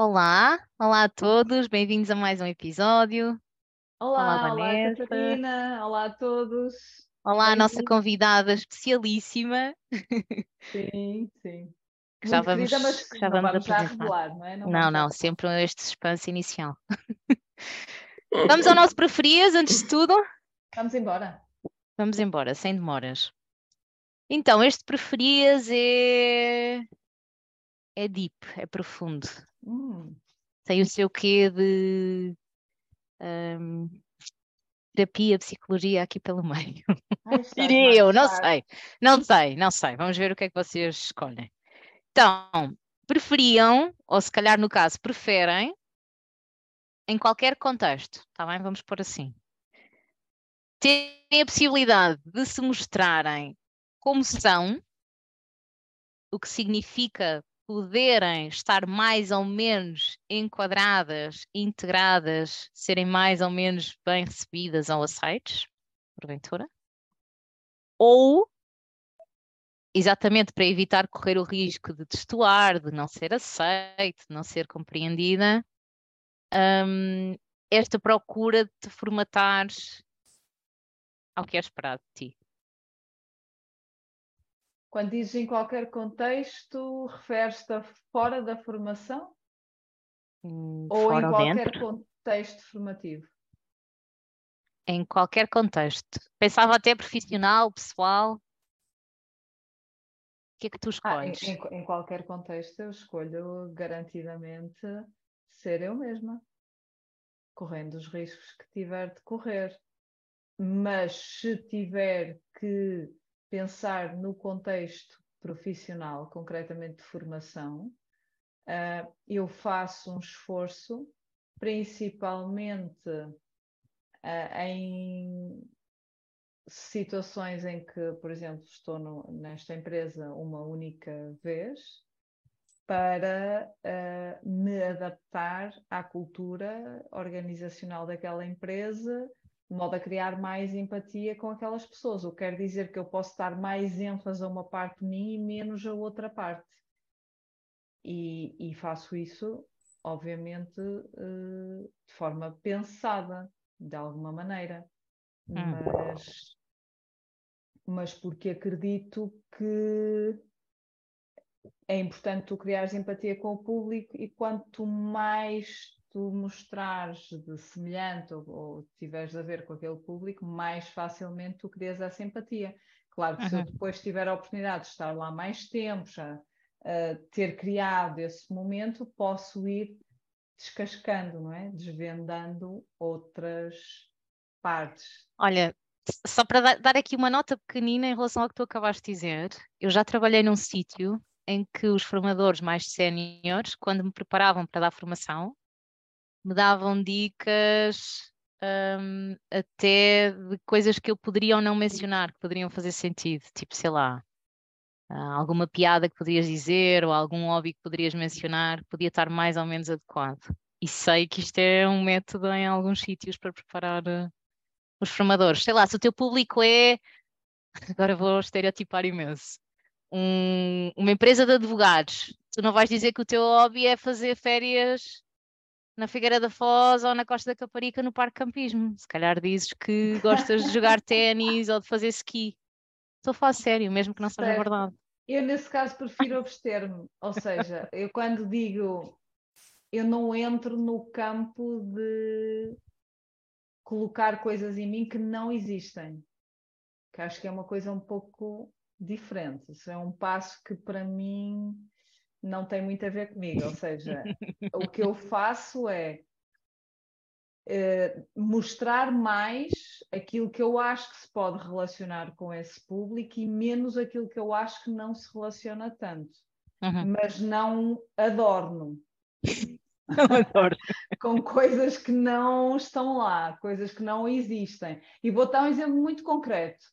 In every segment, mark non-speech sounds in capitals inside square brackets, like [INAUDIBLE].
Olá, olá a todos, bem-vindos a mais um episódio. Olá, Olá, olá Vanessa. Catarina, olá a todos. Olá, a nossa convidada especialíssima, Sim, sim. que [LAUGHS] já vamos, querida, mas já não vamos vamos já revelar, não é? Não, não, revelar. sempre este suspense inicial. [LAUGHS] Vamos ao nosso preferias, antes de tudo? Vamos embora. Vamos embora, sem demoras. Então, este preferias é... é deep, é profundo. Hum, Tem o seu quê de hum, terapia, psicologia aqui pelo [LAUGHS] meio. Diria eu, não sei, não sei, não sei. Vamos ver o que é que vocês escolhem. Então, preferiam, ou se calhar no caso, preferem, em qualquer contexto, está bem? Vamos pôr assim. Terem a possibilidade de se mostrarem como são, o que significa poderem estar mais ou menos enquadradas, integradas, serem mais ou menos bem recebidas ou aceites, porventura ou exatamente para evitar correr o risco de destoar, de não ser aceite, de não ser compreendida, hum, esta procura de te formatares ao que é esperado de ti. Quando dizes em qualquer contexto, referes-te a fora da formação Hum, ou em qualquer dentro, contexto formativo? em qualquer contexto. Pensava até profissional, pessoal. O que é que tu Ah, em, escolhes? em- em qualquer contexto, eu escolho garantidamente ser eu mesma, correndo os riscos que tiver de correr. Mas se tiver que pensar no contexto profissional, concretamente de formação, ah, eu faço um esforço, principalmente ah, em situações em que, por exemplo, estou no- nesta empresa uma única vez, para ah, me adaptar à cultura organizacional daquela empresa, de modo a criar mais empatia com aquelas pessoas. O que quer dizer que eu posso dar mais ênfase a uma parte de mim e menos a outra parte. E, e faço isso, obviamente, eh, de forma pensada, de alguma maneira. Hum. Mas, mas porque acredito que é importante tu criares empatia com o público e quanto mais tu mostrares de semelhante ou, ou tiveres a ver com aquele público, mais facilmente tu crias essa empatia. Claro que se eu Uhum. depois tiver a oportunidade de estar lá mais tempo, já uh, ter criado esse momento, posso ir descascando, não é? Desvendando outras partes. Olha, só para dar, dar aqui uma nota pequenina em relação ao que tu acabaste de dizer, eu já trabalhei num sítio em que os formadores mais séniores, quando me preparavam para dar formação, me davam dicas, hum, até de coisas que eu poderia ou não mencionar, que poderiam fazer sentido, tipo, sei lá, ah, alguma piada que poderias dizer ou algum hobby que poderias mencionar, podia estar mais ou menos adequado. E sei que isto é um método em alguns sítios para preparar. eh, os formadores. Sei lá, se o teu público é, [LAUGHS] agora vou estereotipar imenso, um- uma empresa de advogados, tu não vais dizer que o teu hobby é fazer férias na Figueira da Foz ou na Costa da Caparica no Parque Campismo. Se calhar dizes que gostas de jogar [LAUGHS] ténis ou de fazer ski. Estou a falar sério, mesmo que não seja verdade. Eu, nesse caso, prefiro abster-me. Ou seja, eu quando digo eu não entro no campo de colocar coisas em mim que não existem. Que acho que é uma coisa um pouco diferente. Isso é um passo que para mim não tem muito a ver comigo. Ou seja, o que eu [LAUGHS] faço é eh, mostrar mais aquilo que eu acho que se pode relacionar com esse público e menos aquilo que eu acho que não se relaciona tanto. Uhum. Mas não adorno Adoro. [LAUGHS] com coisas que não estão lá, coisas que não existem. E vou dar um exemplo muito concreto.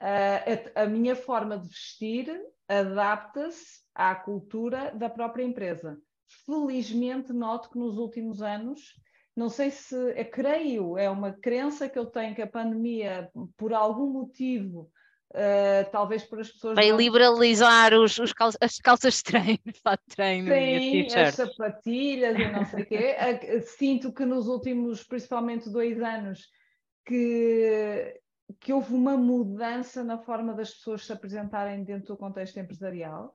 Ah, a, a minha forma de vestir adapta-se à cultura da própria empresa. Felizmente, noto que nos últimos anos, não sei se, eu creio, é uma crença que eu tenho que a pandemia, por algum motivo, Uh, talvez para as pessoas. Vai não... liberalizar os, os as calças de treino, [LAUGHS] fato de treino Sim, e as sapatilhas e não sei o quê. [LAUGHS] Sinto que nos últimos, principalmente dois anos, que, que houve uma mudança na forma das pessoas se apresentarem dentro do contexto empresarial,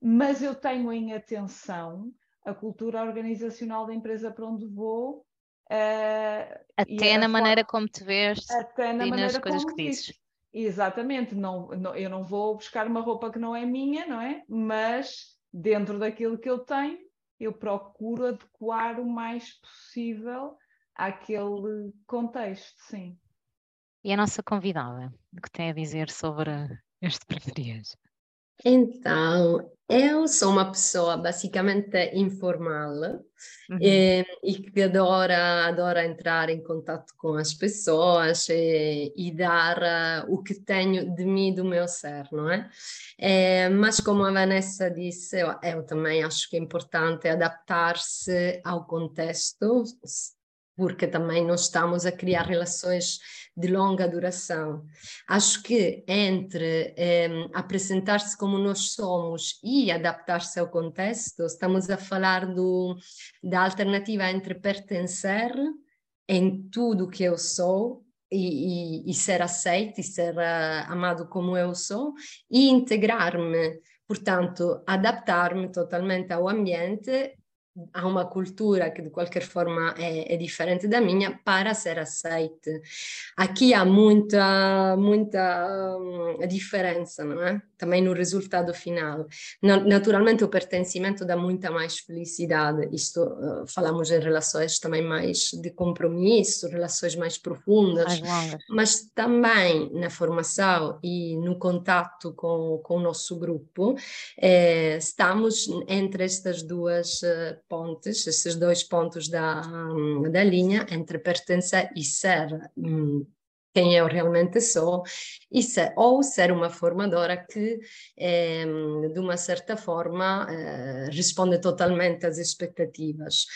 mas eu tenho em atenção a cultura organizacional da empresa para onde vou. Uh, até na maneira como te vês até na e nas coisas que dizes. Exatamente, não, não, eu não vou buscar uma roupa que não é minha, não é? Mas dentro daquilo que eu tenho, eu procuro adequar o mais possível àquele contexto, sim. E a nossa convidada, o que tem a dizer sobre este [LAUGHS] preferias? Então, eu sou uma pessoa basicamente informal uhum. e, e, que adora, adora entrar em contato com as pessoas e, e dar uh, o que tenho de mim, do meu ser, não é? é mas como a Vanessa disse, eu, eu também acho que é importante adaptar-se ao contexto, porque também nós estamos a criar relações de longa duração. Acho que entre eh, apresentar-se como nós somos e adaptar-se ao contexto, estamos a falar do, da alternativa entre pertencer em tudo que eu sou e, e, e ser aceito e ser uh, amado como eu sou e integrar-me, portanto, adaptar-me totalmente ao ambiente há uma cultura que de qualquer forma é, é, diferente da minha para ser aceite. Aqui há muita, muita um, diferença, não é? Também no resultado final. naturalmente o pertencimento dá muita mais felicidade. Isto uh, falamos em relações também mais de compromisso, relações mais profundas, mas também na formação e no contato com, com o nosso grupo, eh, estamos entre estas duas uh, pontes, esses dois pontos da, da linha entre pertencer e ser hum, quem eu realmente sou, e ser, ou ser uma formadora que, eh, de uma certa forma, eh, responde totalmente às expectativas.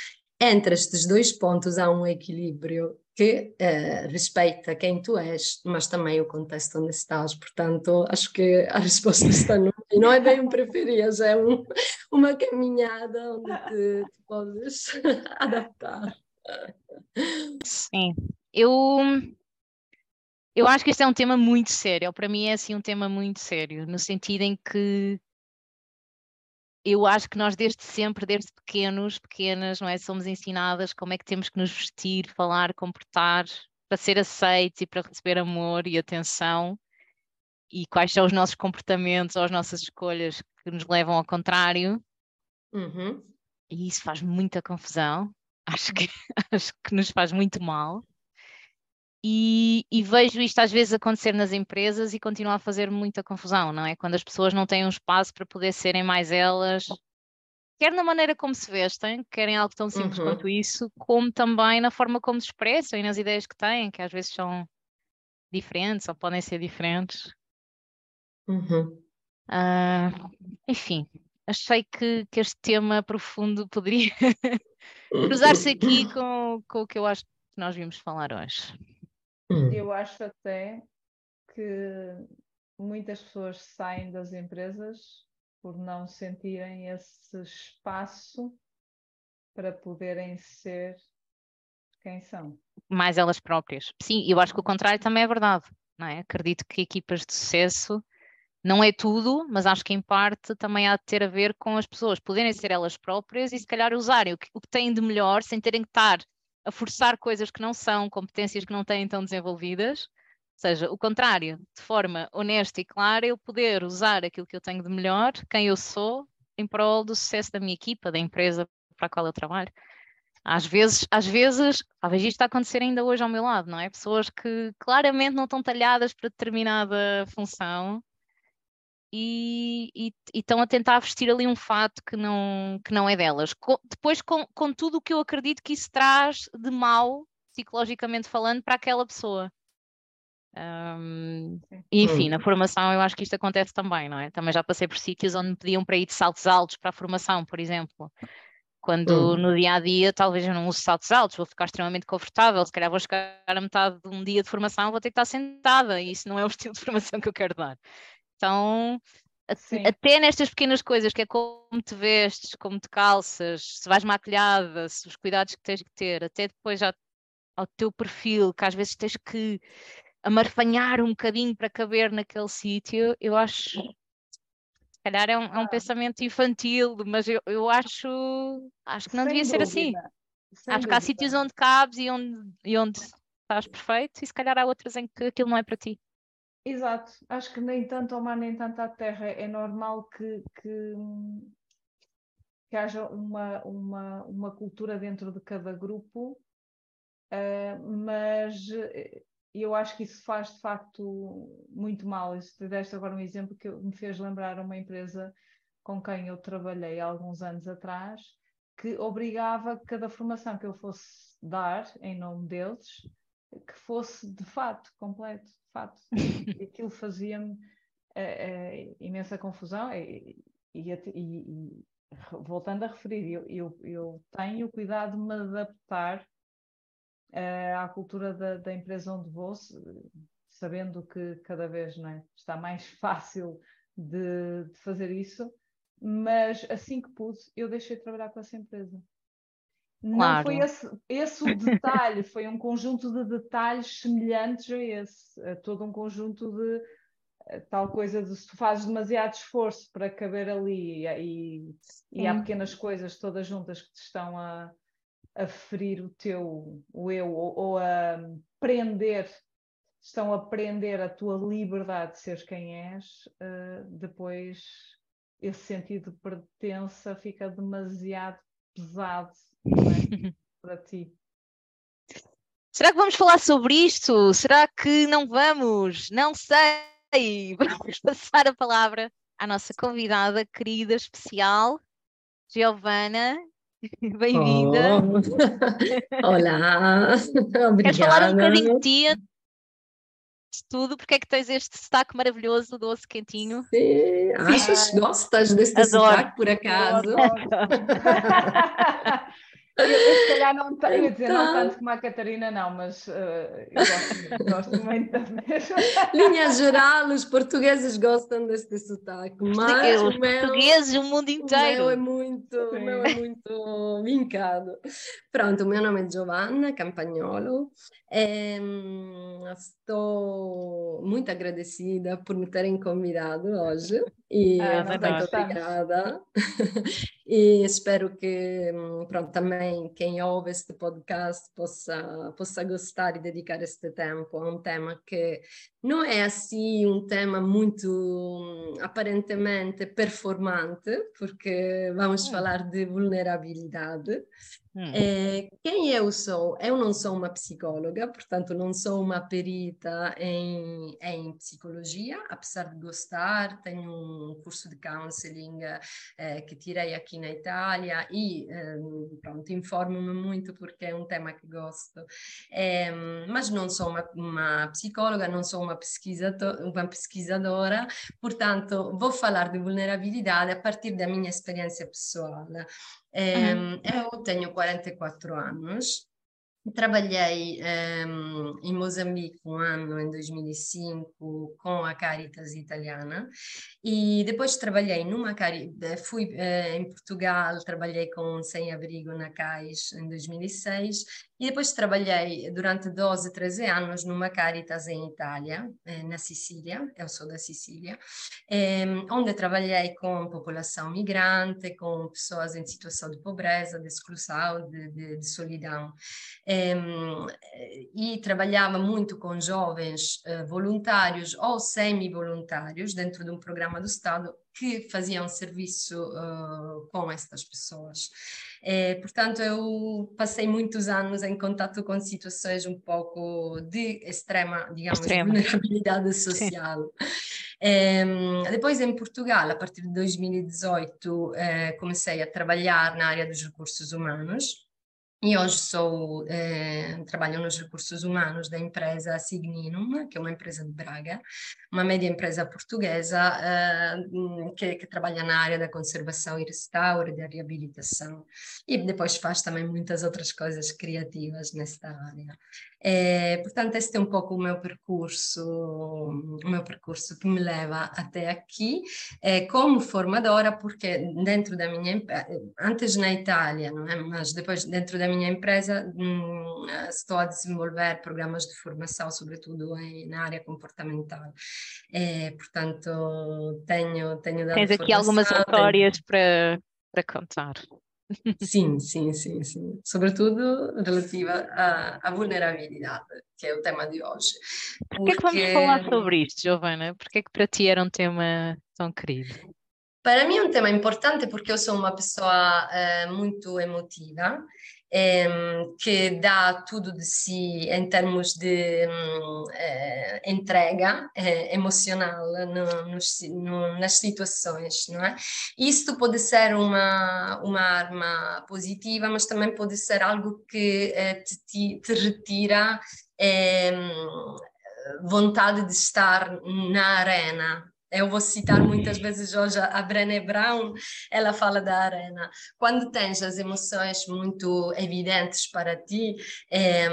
Entre estes dois pontos há um equilíbrio que eh, respeita quem tu és, mas também o contexto onde estás. Portanto, acho que a resposta está no. Não é bem um preferias, é um, uma caminhada onde te, te podes [LAUGHS] adaptar. Sim, eu eu acho que este é um tema muito sério. Para mim é assim um tema muito sério, no sentido em que eu acho que nós desde sempre, desde pequenos, pequenas, não é, somos ensinadas como é que temos que nos vestir, falar, comportar para ser aceitos e para receber amor e atenção e quais são os nossos comportamentos ou as nossas escolhas que nos levam ao contrário. Uhum. E isso faz muita confusão. [LAUGHS] Acho que, acho que nos faz muito mal. E, e, vejo isto às vezes acontecer nas empresas e continua a fazer muita confusão, não é? Quando as pessoas não têm um espaço para poder serem mais elas, quer na maneira como se vestem, querem algo tão simples uhum. quanto isso, como também na forma como se expressam e nas ideias que têm, que às vezes são diferentes ou podem ser diferentes. Uhum. Uh, enfim, achei que, que este tema profundo poderia [LAUGHS] cruzar-se [COUGHS] aqui com, com o que eu acho que nós vimos falar hoje. Hum. Eu acho até que muitas pessoas saem das empresas por não sentirem esse espaço para poderem ser quem são. Mais elas próprias. Sim, eu acho que o contrário também é verdade. Não é? Acredito que equipas de sucesso não é tudo, mas acho que em parte também há de ter a ver com as pessoas poderem ser elas próprias e se calhar usarem o que, o que têm de melhor sem terem que estar a forçar coisas que não são, competências que não têm tão desenvolvidas. Ou seja, o contrário, de forma honesta e clara, eu poder usar aquilo que eu tenho de melhor, quem eu sou, em prol do sucesso da minha equipa, da empresa para a qual eu trabalho. Às vezes, às vezes, talvez isto está a acontecer ainda hoje ao meu lado, não é? Pessoas que claramente não estão talhadas para determinada função e, e, e, estão a tentar vestir ali um fato que não, que não é delas. Com, depois, com, com tudo o que eu acredito que isso traz de mal, psicologicamente falando, para aquela pessoa. Um, enfim, na formação eu acho que isto acontece também, não é? Também já passei por sítios onde me pediam para ir de saltos altos para a formação, por exemplo. Quando Hum. no dia a dia talvez eu não use saltos altos, vou ficar extremamente confortável, se calhar vou chegar a metade de um dia de formação, vou ter que estar sentada, e isso não é o [LAUGHS] estilo de formação que eu quero dar. Então, Sim. até nestas pequenas coisas, que é como te vestes, como te calças, se vais maquilhada, se os cuidados que tens que ter, até depois já ao teu perfil, que às vezes tens que amarfanhar um bocadinho para caber naquele sítio, eu acho, se calhar é um, é um Ah. pensamento infantil, mas eu, eu acho, acho que não Sem devia ser assim. dúvida, sem Acho que há dúvida. sítios onde cabes e onde, e onde estás perfeito, e se calhar há outras em que aquilo não é para ti. Exato, acho que nem tanto ao mar nem tanto à terra. É normal que, que, que haja uma, uma, uma cultura dentro de cada grupo, eh, mas eh, eu acho que isso faz de facto muito mal. Te deste agora um exemplo que me fez lembrar uma empresa com quem eu trabalhei há alguns anos atrás, que obrigava cada formação que eu fosse dar em nome deles, que fosse de fato completo, fato. [LAUGHS] E aquilo fazia-me eh, eh, imensa confusão e, e, e- voltando a referir, eu, eu, eu tenho o cuidado de me adaptar eh, à cultura da, da empresa onde vou, sabendo que cada vez não é, está mais [LAUGHS] fácil de, de fazer isso, mas assim que pude, eu deixei de trabalhar com essa empresa. Não foi esse, esse o detalhe, foi um conjunto de detalhes semelhantes a esse, a todo um conjunto de eh, tal coisa de se tu fazes demasiado esforço para caber ali e, e há pequenas coisas todas juntas que te estão a, a ferir o teu o eu ou, ou a prender, estão a prender a tua liberdade de seres quem és, eh, depois esse sentido de pertença fica demasiado pesado é? [LAUGHS] para ti. Será que vamos falar sobre isto? Será que não vamos? Não sei. [LAUGHS] Vamos passar a palavra à nossa convidada querida, especial, Giovana. [LAUGHS] Bem-vinda. Oh. Olá, Queres falar um bocadinho de ti? de Tudo, porque é que tens este sotaque maravilhoso, doce, quentinho? Sim, achas, Ai. gostas deste Adoro. sotaque por acaso? Eu Eu, eu se calhar não tenho, dizer, não Então. tanto como a Catarina, não, mas eh, eu gosto, muito- gosto muito da mesma. [LAUGHS] Linha geral, os portugueses gostam deste sotaque, mas Os o meu, portugueses, o mundo o meu inteiro. é muito, o meu é muito vincado. Pronto, o meu nome é Giovanna Campagnolo. Ehm, estou muito agradecida por me terem convidado hoje e Ah, gostamos. obrigada. [LAUGHS] E espero que hum, pronto, também quem ouve este podcast possa, possa gostar e dedicar este tempo a um tema que não é assim um tema muito hum, aparentemente performante, porque vamos Hum. falar de vulnerabilidade. Hum. Eh, quem eu sou? Eu não sou uma psicóloga, portanto, não sou uma perita em, em psicologia, apesar de gostar. Tenho um curso de counseling eh, que tirei aqui na Itália e, eh, pronto, informo-me muito porque é um tema que gosto. Ehm, mas não sou uma, uma psicóloga, não sou uma, pesquisato- uma pesquisadora, portanto, vou falar de vulnerabilidade a partir da minha experiência pessoal. Ehm, eu tenho 44 anos, trabalhei ehm, em Moçambique um ano em 2005 com a Caritas italiana. E depois trabalhei numa cari fui eh, em Portugal, trabalhei com um sem-abrigo na CAIS em 2006 e depois trabalhei durante 12, 13 anos numa Caritas em Itália, eh, na Sicília, eu sou da Sicília, ehm, onde trabalhei com população migrante, com pessoas em situação de pobreza, de exclusão, de, de, de solidão. Ehm, e trabalhava muito com jovens eh, voluntários ou semi-voluntários dentro de um programa do Estado que faziam serviço eh, com estas pessoas. Eh, portanto, eu passei muitos anos em contato com situações um pouco de extrema, digamos, Extrema. vulnerabilidade social. Ehm, depois, em Portugal, a partir de 2018, eh, comecei a trabalhar na área dos recursos humanos e hoje sou, eh, trabalho nos recursos humanos da empresa Signinum, que é uma empresa de Braga, uma média empresa portuguesa eh, que, que, trabalha na área da conservação e restauro, da reabilitação, e depois faz também muitas outras coisas criativas nesta área. É, portanto, este é um pouco o meu percurso, o meu percurso que me leva até aqui, como formadora, porque dentro da minha antes na Itália, não é? mas depois dentro da minha empresa hum, estou a desenvolver programas de formação, sobretudo em, na área comportamental. É, portanto, tenho tenho dado Tens aqui algumas histórias tenho... para para contar. Sim, sim, sim, sim. Sobretudo relativa à, à, vulnerabilidade, que é o tema de hoje. Por que é que vamos falar sobre isto, Giovana? Por que é que para ti era um tema tão querido? Para mim é um tema importante porque eu sou uma pessoa eh, muito emotiva Ehm, que dá tudo de si em termos de um, eh, entrega eh, emocional no, no, nas situações, não é? Isto pode ser uma, uma arma positiva, mas também pode ser algo que eh, te, te, retira ehm, vontade de estar na arena, eu vou citar muitas vezes hoje a Brené Brown, ela fala da arena. Quando tens as emoções muito evidentes para ti, é,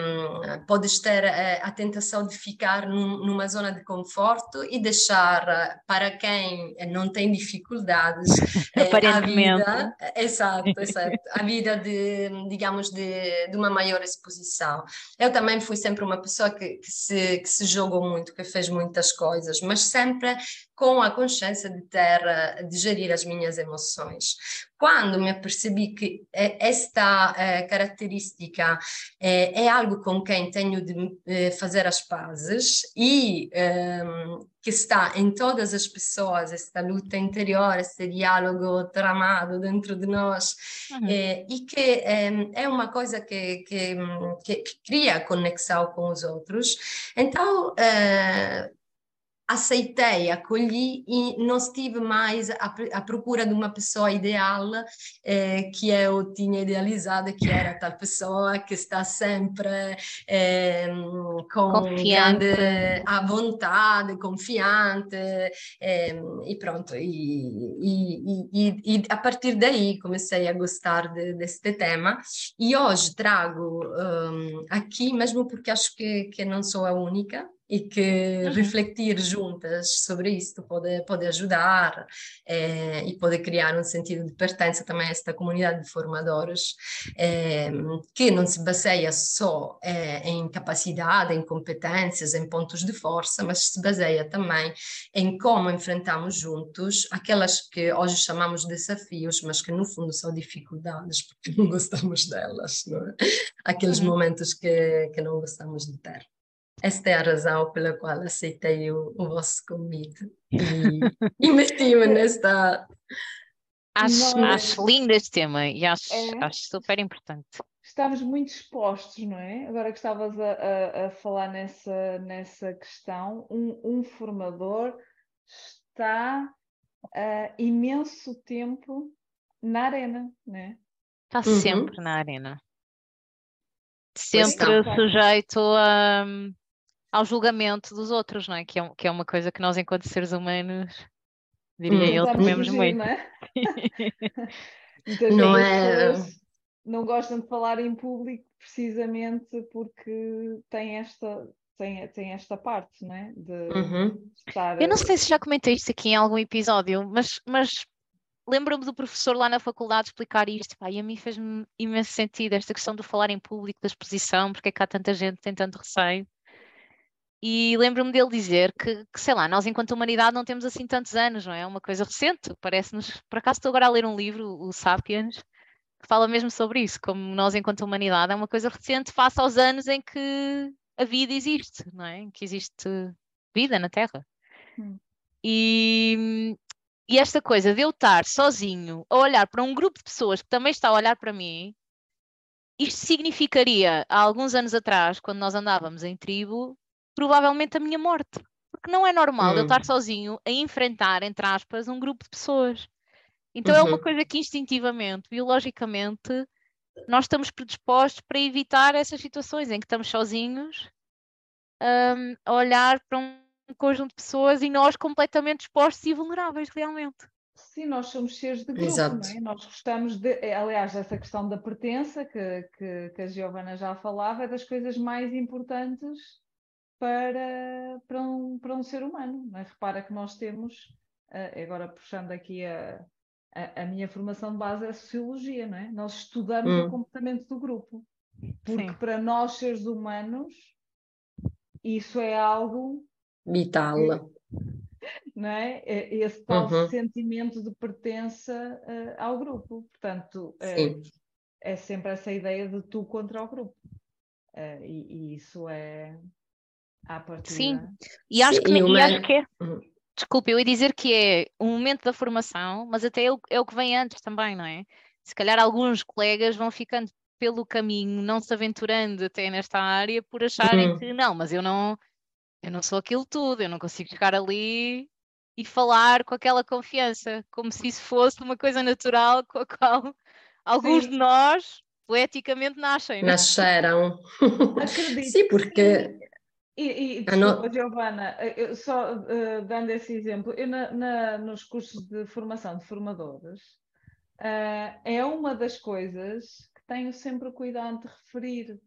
podes ter é, a tentação de ficar num, numa zona de conforto e deixar eh, para quem não tem dificuldades é, [LAUGHS] a vida, exato, [LAUGHS] exato, a vida de, digamos, de, de uma maior exposição. Eu também fui sempre uma pessoa que, que, se, que se jogou muito, que fez muitas coisas, mas sempre com a consciência de ter, eh, de gerir as minhas emoções. Quando me percebi que eh, esta eh, característica é algo com quem tenho de fazer as pazes e ehm, que está em todas as pessoas, esta luta interior, este diálogo tramado dentro de nós, uhum. e que é uma coisa que, que, que cria conexão com os outros. Então, aceitei, acolhi e não estive mais à, procura de uma pessoa ideal eh, que eu tinha idealizado, que era tal pessoa que está sempre eh, com confiante. grande à vontade, confiante, eh, e pronto. E, e, e, e, a partir daí comecei a gostar de, deste tema e hoje trago um, aqui, mesmo porque acho que, que não sou a única, e que uhum. refletir juntas sobre isto pode, pode ajudar é, e pode criar um sentido de pertença também a esta comunidade de formadores é, que não se baseia só é, em capacidade, em competências, em pontos de força, mas se baseia também em como enfrentamos juntos aquelas que hoje chamamos de desafios, mas que no fundo são dificuldades porque não gostamos delas, não é? aqueles uhum. momentos que, que não gostamos de ter. Esta é a razão pela qual aceitei o, o vosso convite e, [LAUGHS] e meti-me nesta. Acho, acho lindo este tema e acho, é. acho super importante. Estamos muito expostos, não é? Agora que estavas a, a, a falar nessa, nessa questão, um, um formador está uh, imenso tempo na arena, não é? Está uhum. sempre na arena. Sempre sujeito a, ao julgamento dos outros, não é? Que é, que é uma coisa que nós, enquanto seres humanos, diria hum, eu, tememos muito. Não, é? [LAUGHS] Muitas não é... não gostam de falar em público precisamente porque tem esta, tem, tem esta parte, não é? De uhum. estar... Eu não sei se já comentei isto aqui em algum episódio, mas, mas lembro-me do professor lá na faculdade explicar isto, pá, e a mim fez-me imenso sentido esta questão do falar em público, da exposição, porque é que há tanta gente que tem tanto receio. E lembro-me dele dizer que, que, sei lá, nós enquanto humanidade não temos assim tantos anos, não é? É uma coisa recente, parece-nos. Por acaso estou agora a ler um livro, o Sapiens, que fala mesmo sobre isso, como nós enquanto humanidade é uma coisa recente face aos anos em que a vida existe, não é? Em que existe vida na Terra. Hum. E, e esta coisa de eu estar sozinho a olhar para um grupo de pessoas que também está a olhar para mim, isto significaria, há alguns anos atrás, quando nós andávamos em tribo, provavelmente a minha morte. Porque não é normal hum. eu estar sozinho a enfrentar, entre aspas, um grupo de pessoas. Então uhum. é uma uhum. coisa que instintivamente, biologicamente, nós estamos predispostos para evitar essas situações em que estamos sozinhos um, a olhar para um conjunto de pessoas e nós completamente expostos e vulneráveis realmente. Sim, nós somos seres de grupo, é? Nós gostamos de, é, aliás, essa questão da pertença que, que, que a Giovana já falava é das coisas mais importantes para, para, um, para um ser humano. É? Repara que nós temos, uh, agora puxando aqui a, a, a, minha formação de base é a sociologia, não é? Nós estudamos hum. o comportamento do grupo. Porque Sim. para nós, seres humanos, isso é algo vital. Não é? é? Esse tal uhum. sentimento de pertença uh, ao grupo. Portanto, uh, é sempre essa ideia de tu contra o grupo. Uh, e, e, isso é à partida. Sim, e acho, que, e acho que é. Uhum. Desculpe, eu ia dizer que é um momento da formação, mas até é o, é o que vem antes também, não é? Se calhar alguns colegas vão ficando pelo caminho, não se aventurando até nesta área por acharem uhum. que não, mas eu não, eu não sou aquilo tudo, eu não consigo ficar ali e falar com aquela confiança, como se isso fosse uma coisa natural com a qual alguns Sim. de nós poeticamente nascem. Não? É? Nasceram. Acredito. Sim, porque. E, e desculpa. Giovana, só uh, dando esse exemplo, eu na, na, nos cursos de formação de formadores, uh, é uma das coisas tenho sempre o cuidado de referir.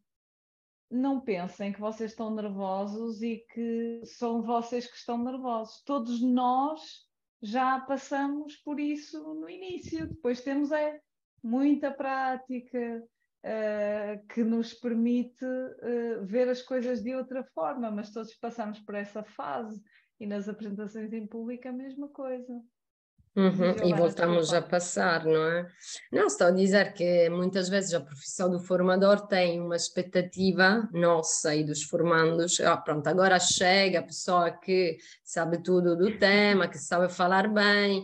Não pensem que vocês estão nervosos e que são vocês que estão nervosos. Todos nós já passamos por isso no início. Depois temos é muita prática uh, que nos permite uh, ver as coisas de outra forma, mas todos passamos por essa fase e nas apresentações em público a mesma coisa. Uhum, e voltamos a passar, não é? Não, estou a dizer que muitas vezes a profissão do formador tem uma expectativa nossa e dos formandos, ah, pronto, agora chega a pessoa que sabe tudo do tema, que sabe falar bem,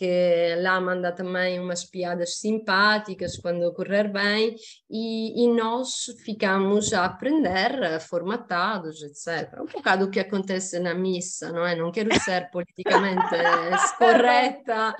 que lá manda também umas piadas simpáticas quando correr bem, e, e nós ficamos a aprender, formatados, etc. Um bocado o que acontece na missa, não é? Não quero ser [LAUGHS] politicamente correta,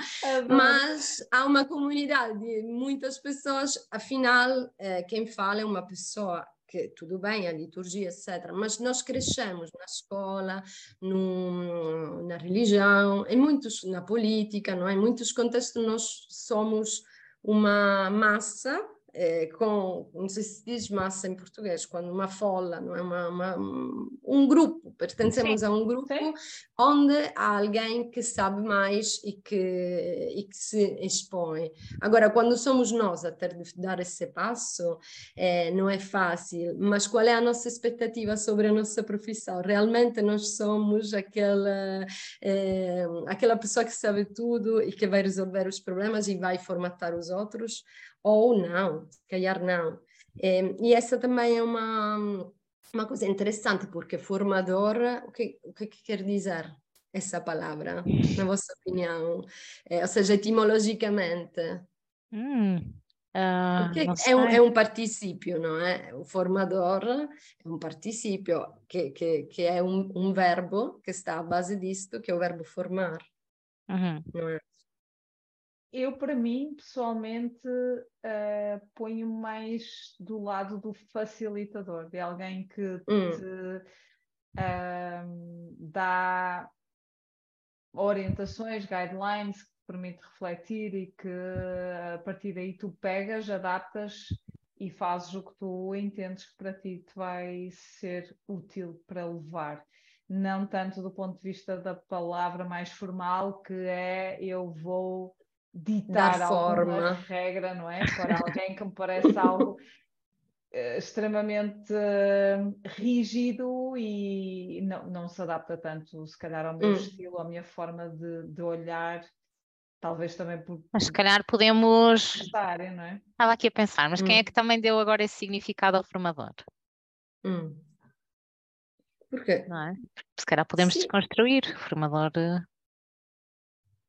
mas há uma comunidade, muitas pessoas, afinal, eh, quem fala é uma pessoa que tudo bem, a liturgia, etc., mas nós crescemos na escola, no, na religião, em muitos, na política, não é? em muitos contextos nós somos uma massa é, com, não sei se diz massa em português, quando uma fola, não é uma, uma um grupo, pertencemos Sim. a um grupo Sim. onde há alguém que sabe mais e que, e que se expõe. Agora, quando somos nós a ter de dar esse passo, é, não é fácil, mas qual é a nossa expectativa sobre a nossa profissão? Realmente nós somos aquela, é, aquela pessoa que sabe tudo e que vai resolver os problemas e vai formatar os outros? Ou não, se calhar não. E, e essa também é uma, uma coisa interessante, porque formador, o que, o que quer dizer essa palavra, na vossa opinião? É, ou seja, etimologicamente. Hum, uh, é, um, é um particípio, não é? O formador é um particípio, que, que, que é um, um verbo que está à base disto, que é o verbo formar. Uhum. Não é? Eu, para mim, pessoalmente, uh, ponho mais do lado do facilitador, de alguém que hum. te uh, dá orientações, guidelines, que permite refletir e que a partir daí tu pegas, adaptas e fazes o que tu entendes que para ti te vai ser útil para levar. Não tanto do ponto de vista da palavra mais formal, que é eu vou ditar Dar forma. regra, não é? [LAUGHS] Para alguém que me parece algo uh, extremamente uh, rígido e não, não se adapta tanto, se calhar, ao meu hum. estilo, à minha forma de, de olhar. Talvez também por. Mas se calhar podemos. Área, não é? Estava aqui a pensar, mas hum. quem é que também deu agora esse significado ao formador? Hum. Porquê? Não é? Se calhar podemos Sim. desconstruir. O formador eh,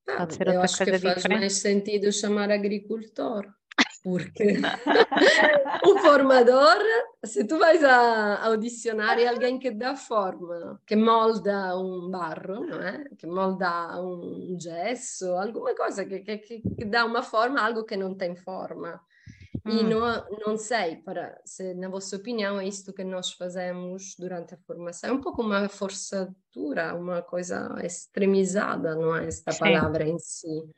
ah, eu acho que faz diferente. mais sentido chamar agricultor, porque [LAUGHS] o [LAUGHS] formador, se tu vais a, ao dicionário, é alguém que dá forma, que molda um barro, não é? que molda um gesso, alguma coisa que, que, que dá uma forma a algo que não tem forma. Hum. E não, não sei, para, se na vossa opinião é isto que nós fazemos durante a formação. É um pouco uma forçatura, uma coisa extremizada, não é esta Sim. palavra em si.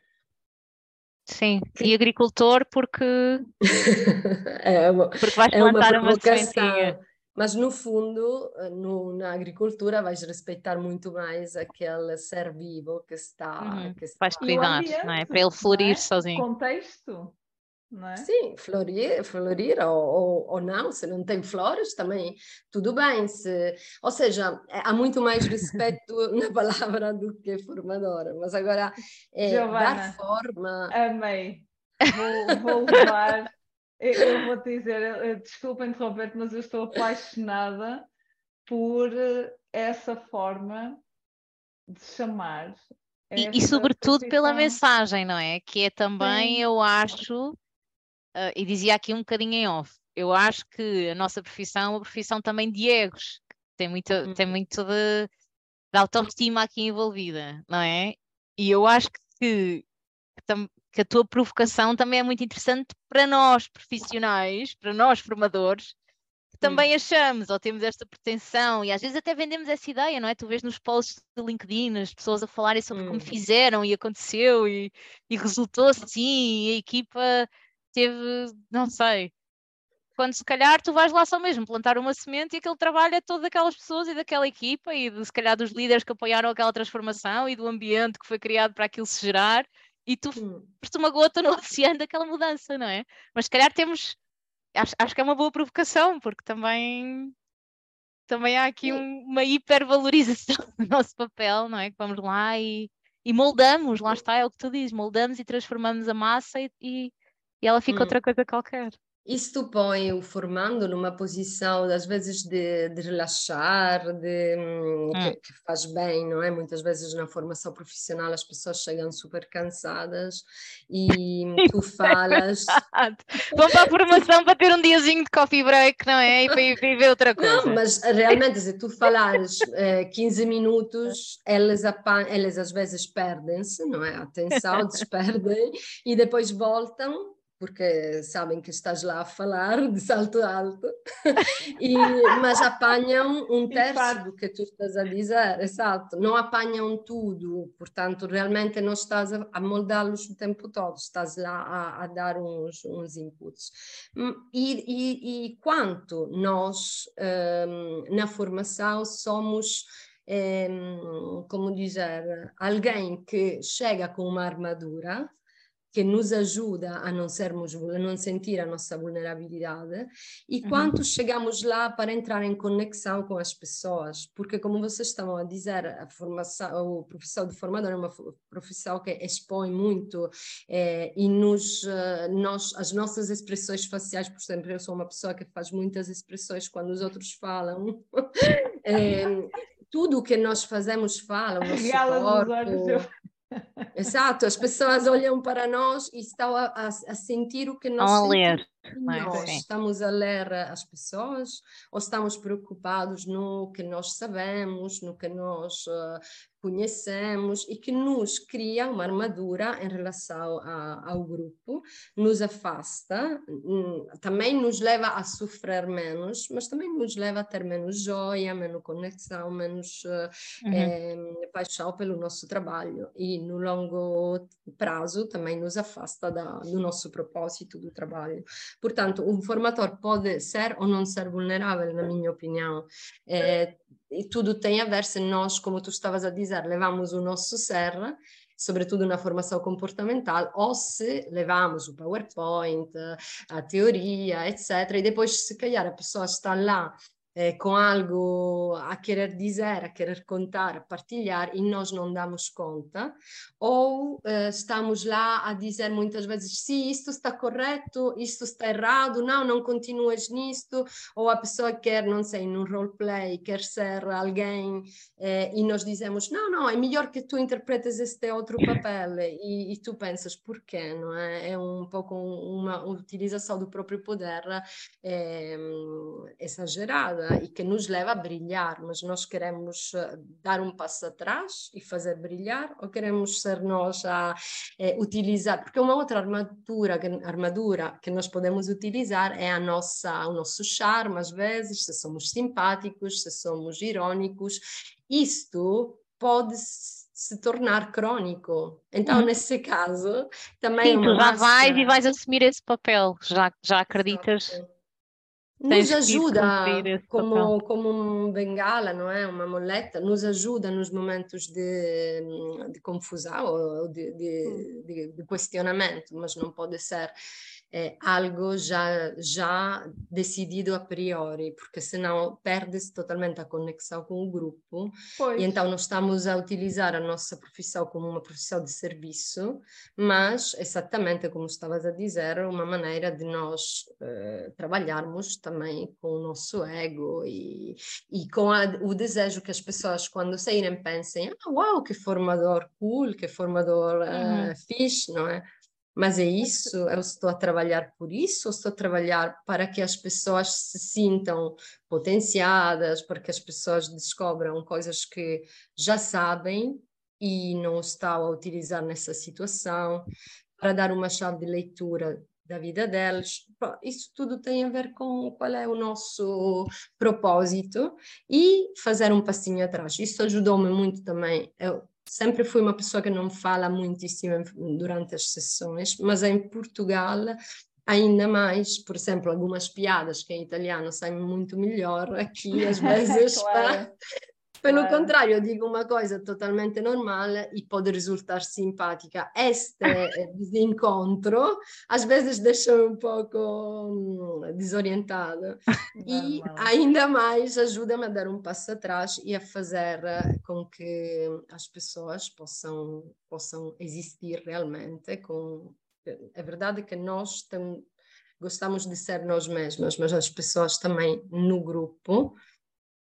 Sim, e agricultor porque, [LAUGHS] é uma, porque vais plantar é uma, uma sementinha. Mas no fundo, no, na agricultura vais respeitar muito mais aquele ser vivo que está. Uhum. Que está... Vais cuidar, não é? Para ele florir é? sozinho. Contexto. É? Sim, florir, florir ou, ou, ou, não, se não tem flores também, tudo bem. Se, ou seja, é, há muito mais respeito [LAUGHS] na palavra do que formadora. Mas agora, é, Giovana, dar forma. Amei. Vou, vou levar eu, vou te dizer, desculpa interromper-te, mas eu estou apaixonada por essa forma de chamar. E, e, sobretudo pela mensagem, não é? Que é também, Sim. eu acho, uh, e dizia aqui um bocadinho em off, eu acho que a nossa profissão é uma profissão também de egos, tem muito, hum. tem muito de, de autoestima aqui envolvida, não é? E eu acho que, que, que a tua provocação também é muito interessante para nós profissionais, para nós formadores, que também achamos ou temos esta pretensão e às vezes até vendemos essa ideia, não é? Tu vês nos posts do LinkedIn as pessoas a falarem sobre hum. como fizeram e aconteceu e, e resultou assim, e a equipa teve, não sei. Quando se calhar tu vais lá só mesmo plantar uma semente e aquele trabalho é todo daquelas pessoas e daquela equipa e de, se calhar dos líderes que apoiaram aquela transformação e do ambiente que foi criado para aquilo se gerar e tu hum. uma gota no [LAUGHS] oceano daquela mudança, não é? Mas se calhar temos, acho, acho que é uma boa provocação, porque também, também há aqui um, uma hipervalorização [LAUGHS] do nosso papel, não é? Que vamos lá e, e moldamos, lá está, é o que tu dizes, moldamos e transformamos a massa e, e, e ela fica hum. outra coisa qualquer. Isto põe o formando numa posição, às vezes, de, de relaxar, de, hum. que, que, faz bem, não é? Muitas vezes na formação profissional as pessoas chegam super cansadas e [LAUGHS] tu falas. [LAUGHS] Vão para a formação para ter um diazinho de coffee break, não é? E para ir, ver outra coisa. Não, mas realmente, se tu falares eh, 15 minutos, elas, elas às vezes perdem-se, não é? Atenção, [LAUGHS] desperdem e depois voltam porque sabem que estás lá a falar de salto alto, e, mas apanham um [LAUGHS] terço do que tu estás a dizer, exato, não apanham tudo, portanto, realmente não estás a, moldá-los o tempo todo, estás lá a, a dar uns, uns inputs. Hum, e, e, e quanto nós, um, na formação, somos. Um, como dizer, alguém que chega com uma armadura que nos ajuda a não sermos a não sentir a nossa vulnerabilidade e uhum. quanto chegamos lá para entrar em conexão com as pessoas porque como vocês estavam a dizer a formação o profissão de formador é uma profissão que expõe muito eh, e nos eh, nós as nossas expressões faciais por exemplo eu sou uma pessoa que faz muitas expressões quando os outros falam [LAUGHS] [LAUGHS] eh, tudo o que nós fazemos fala o nosso corpo Exato, as pessoas olham para nós e estão a, a, a sentir o que nós a ler. Nós estamos a ler as pessoas ou estamos preocupados no que nós sabemos, no que nós uh, conhecemos e que nos cria uma armadura em relação a, ao grupo, nos afasta, hum, também nos leva a sofrer menos, mas também nos leva a ter menos joia, menos conexão, menos uh, uhum. é, paixão pelo nosso trabalho e no longo prazo também nos afasta da, do nosso propósito do trabalho. Portanto, um formador pode ser ou não ser vulnerável, na minha opinião. É, e tudo tem a ver se nós, como tu estavas a dizer, levamos o nosso ser, sobretudo na formação comportamental, ou se levamos o PowerPoint, a teoria, etc. E depois, se calhar, a pessoa está lá eh, com algo a querer dizer, a querer contar, a partilhar e nós não damos conta, ou eh, estamos lá a dizer muitas vezes, sim, isto está correto, isto está errado, não, não continuas nisto, ou a pessoa quer, não sei, num roleplay, quer ser alguém eh, e nós dizemos, não, não, é melhor que tu interpretes este outro papel e, e tu pensas, porquê, não é? É um pouco uma utilização do próprio poder exagerada estrada e que nos leva a brilhar, mas nós queremos eh, dar um passo atrás e fazer brilhar ou queremos ser nós a é, utilizar? Porque uma outra armadura, armadura que nós podemos utilizar é a nossa, o nosso charme, às vezes, se somos simpáticos, se somos irônicos. Isto pode se tornar crônico. Então, hum. nesse caso, também. Sim, é tu já vais e vais assumir esse papel, já, já acreditas. Exato. Nos ajuda como, como um bengala, não é? Uma muleta, nos ajuda nos momentos de, de confusão ou de, de, de questionamento, mas não pode ser é algo já, já decidido a priori, porque senão perde-se totalmente a conexão com o grupo. Pois. E então nós estamos a utilizar a nossa profissão como uma profissão de serviço, mas exatamente como estavas a dizer, uma maneira de nós eh, trabalharmos também com o nosso ego e, e com a, o desejo que as pessoas, quando saírem, pensem: ah, uau, que formador cool, que formador uhum. uh, fixe, não é? Mas é isso? Eu estou a trabalhar por isso? Ou estou a trabalhar para que as pessoas se sintam potenciadas, para que as pessoas descobram coisas que já sabem e não estão a utilizar nessa situação, para dar uma chave de leitura da vida deles. Isso tudo tem a ver com qual é o nosso propósito e fazer um passinho atrás. Isso ajudou-me muito também. Eu sempre fui uma pessoa que não fala muitíssimo durante as sessões, mas em Portugal ainda mais, por exemplo, algumas piadas que em italiano saem muito melhor, aqui às [LAUGHS] vezes claro. Pelo claro. contrário, eu digo uma coisa totalmente normal e pode resultar simpática. Este [LAUGHS] desencontro às vezes deixa um pouco hum, desorientada [LAUGHS] e ainda mais ajuda-me a dar um passo atrás e a fazer eh, com que as pessoas possam, possam existir realmente. Com... É verdade que nós tem... gostamos de ser nós mesmos, mas as pessoas também no grupo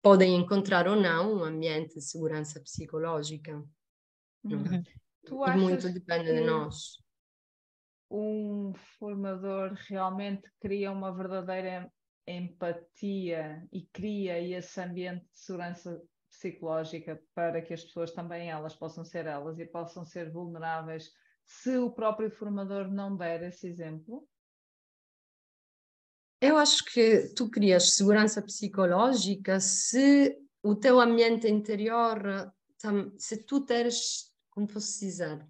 podem encontrar ou não um ambiente de segurança psicológica. Uhum. e muito depende de nós. Um formador realmente cria uma verdadeira empatia e cria esse ambiente de segurança psicológica para que as pessoas também elas possam ser elas e possam ser vulneráveis se o próprio formador não der esse exemplo? Eu acho que tu crias segurança psicológica se o teu ambiente interior, se tu teres, como posso dizer,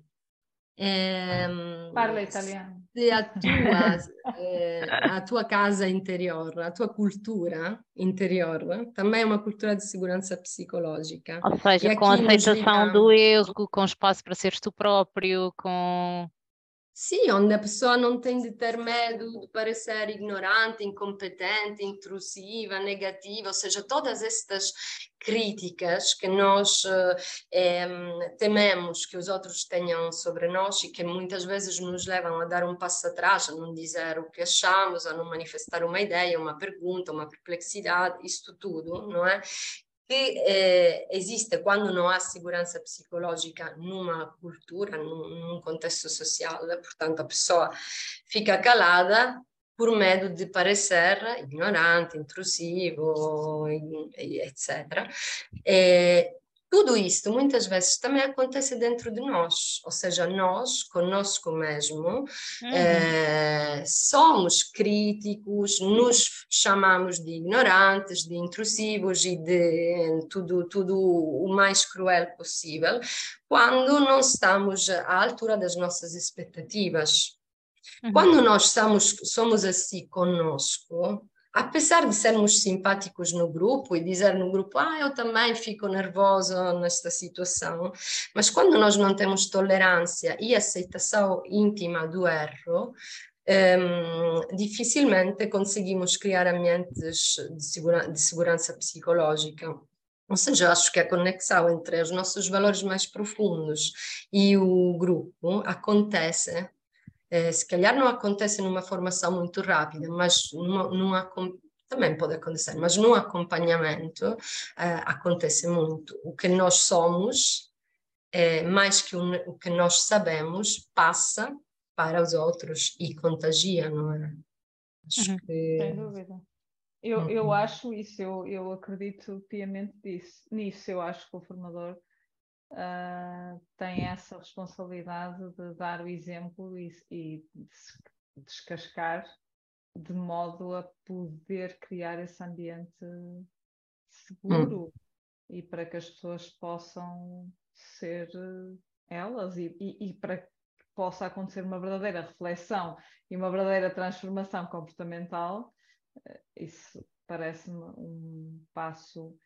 é, Parla italiano. Se a tua, é, [LAUGHS] a tua casa interior, a tua cultura interior, também é uma cultura de segurança psicológica. Ou seja, com a aceitação do erro, com espaço para seres tu próprio, com Sim, onde a pessoa não tem de ter medo de parecer ignorante, incompetente, intrusiva, negativa, ou seja, todas estas críticas que nós eh, tememos que os outros tenham sobre nós e que muitas vezes nos levam a dar um passo atrás, a não dizer o que achamos, a não manifestar uma ideia, uma pergunta, uma perplexidade, isto tudo, não é? Que eh, existe quando não há segurança psicológica numa cultura, num, num contexto social, portanto a pessoa fica calada por medo de parecer ignorante, intrusivo, etc. E, tudo isto muitas vezes também acontece dentro de nós, ou seja, nós conosco mesmo uhum. eh, somos críticos, nos chamamos de ignorantes, de intrusivos e de tudo, tudo o mais cruel possível, quando não estamos à altura das nossas expectativas. Uhum. Quando nós somos, somos assim conosco, apesar de sermos simpáticos no grupo e dizer no grupo, ah, eu também fico nervoso nesta situação, mas quando nós não temos tolerância e aceitação íntima do erro, um, dificilmente conseguimos criar ambientes de, segura de segurança psicológica. Ou seja, acho que a conexão entre os nossos valores mais profundos e o grupo acontece eh, se calhar não acontece numa formação muito rápida, mas numa, numa também pode acontecer, mas no acompanhamento eh, acontece muito. O que nós somos, eh, mais que o, o que nós sabemos, passa para os outros e contagia, não é? Acho uhum. que... Sem dúvida. Eu, eu acho isso, eu, eu acredito piamente disso, nisso. Eu acho que o formador uh, tem essa responsabilidade de dar o exemplo e, e descascar de modo a poder criar esse ambiente seguro hum. e para que as pessoas possam ser elas e, e, e para que possa acontecer uma verdadeira reflexão e uma verdadeira transformação comportamental, eh, isso parece-me um passo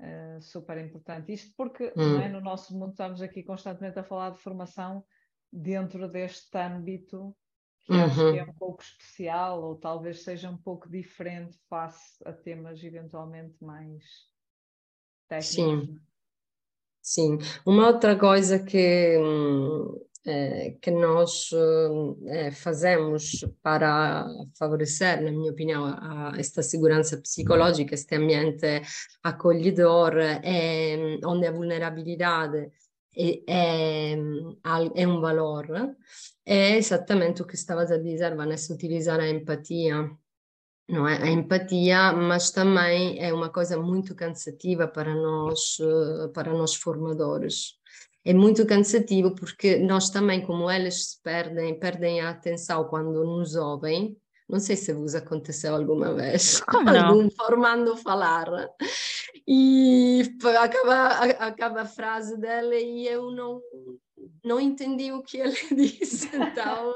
uh, super importante. Isto porque hum. é, no nosso mundo estamos aqui constantemente a falar de formação dentro deste âmbito que uhum. acho que é um pouco especial ou talvez seja um pouco diferente face a temas eventualmente mais técnicos. Sim. Sim, uma outra coisa que, hum, é, que nós é, fazemos para favorecer, na minha opinião, esta segurança psicológica, este ambiente acolhedor, onde a vulnerabilidade é, é, é um valor, é exatamente o que estavas a dizer, Vanessa, utilizar a empatia não é? A empatia, mas também é uma coisa muito cansativa para nós, eh, para nós formadores. É muito cansativo porque nós também, como eles se perdem, perdem a atenção quando nos ouvem. Não sei se vos aconteceu alguma vez, [LAUGHS] como algum formando falar e acaba, acaba a frase dela e eu não, não entendi o que ele [LAUGHS] disse, então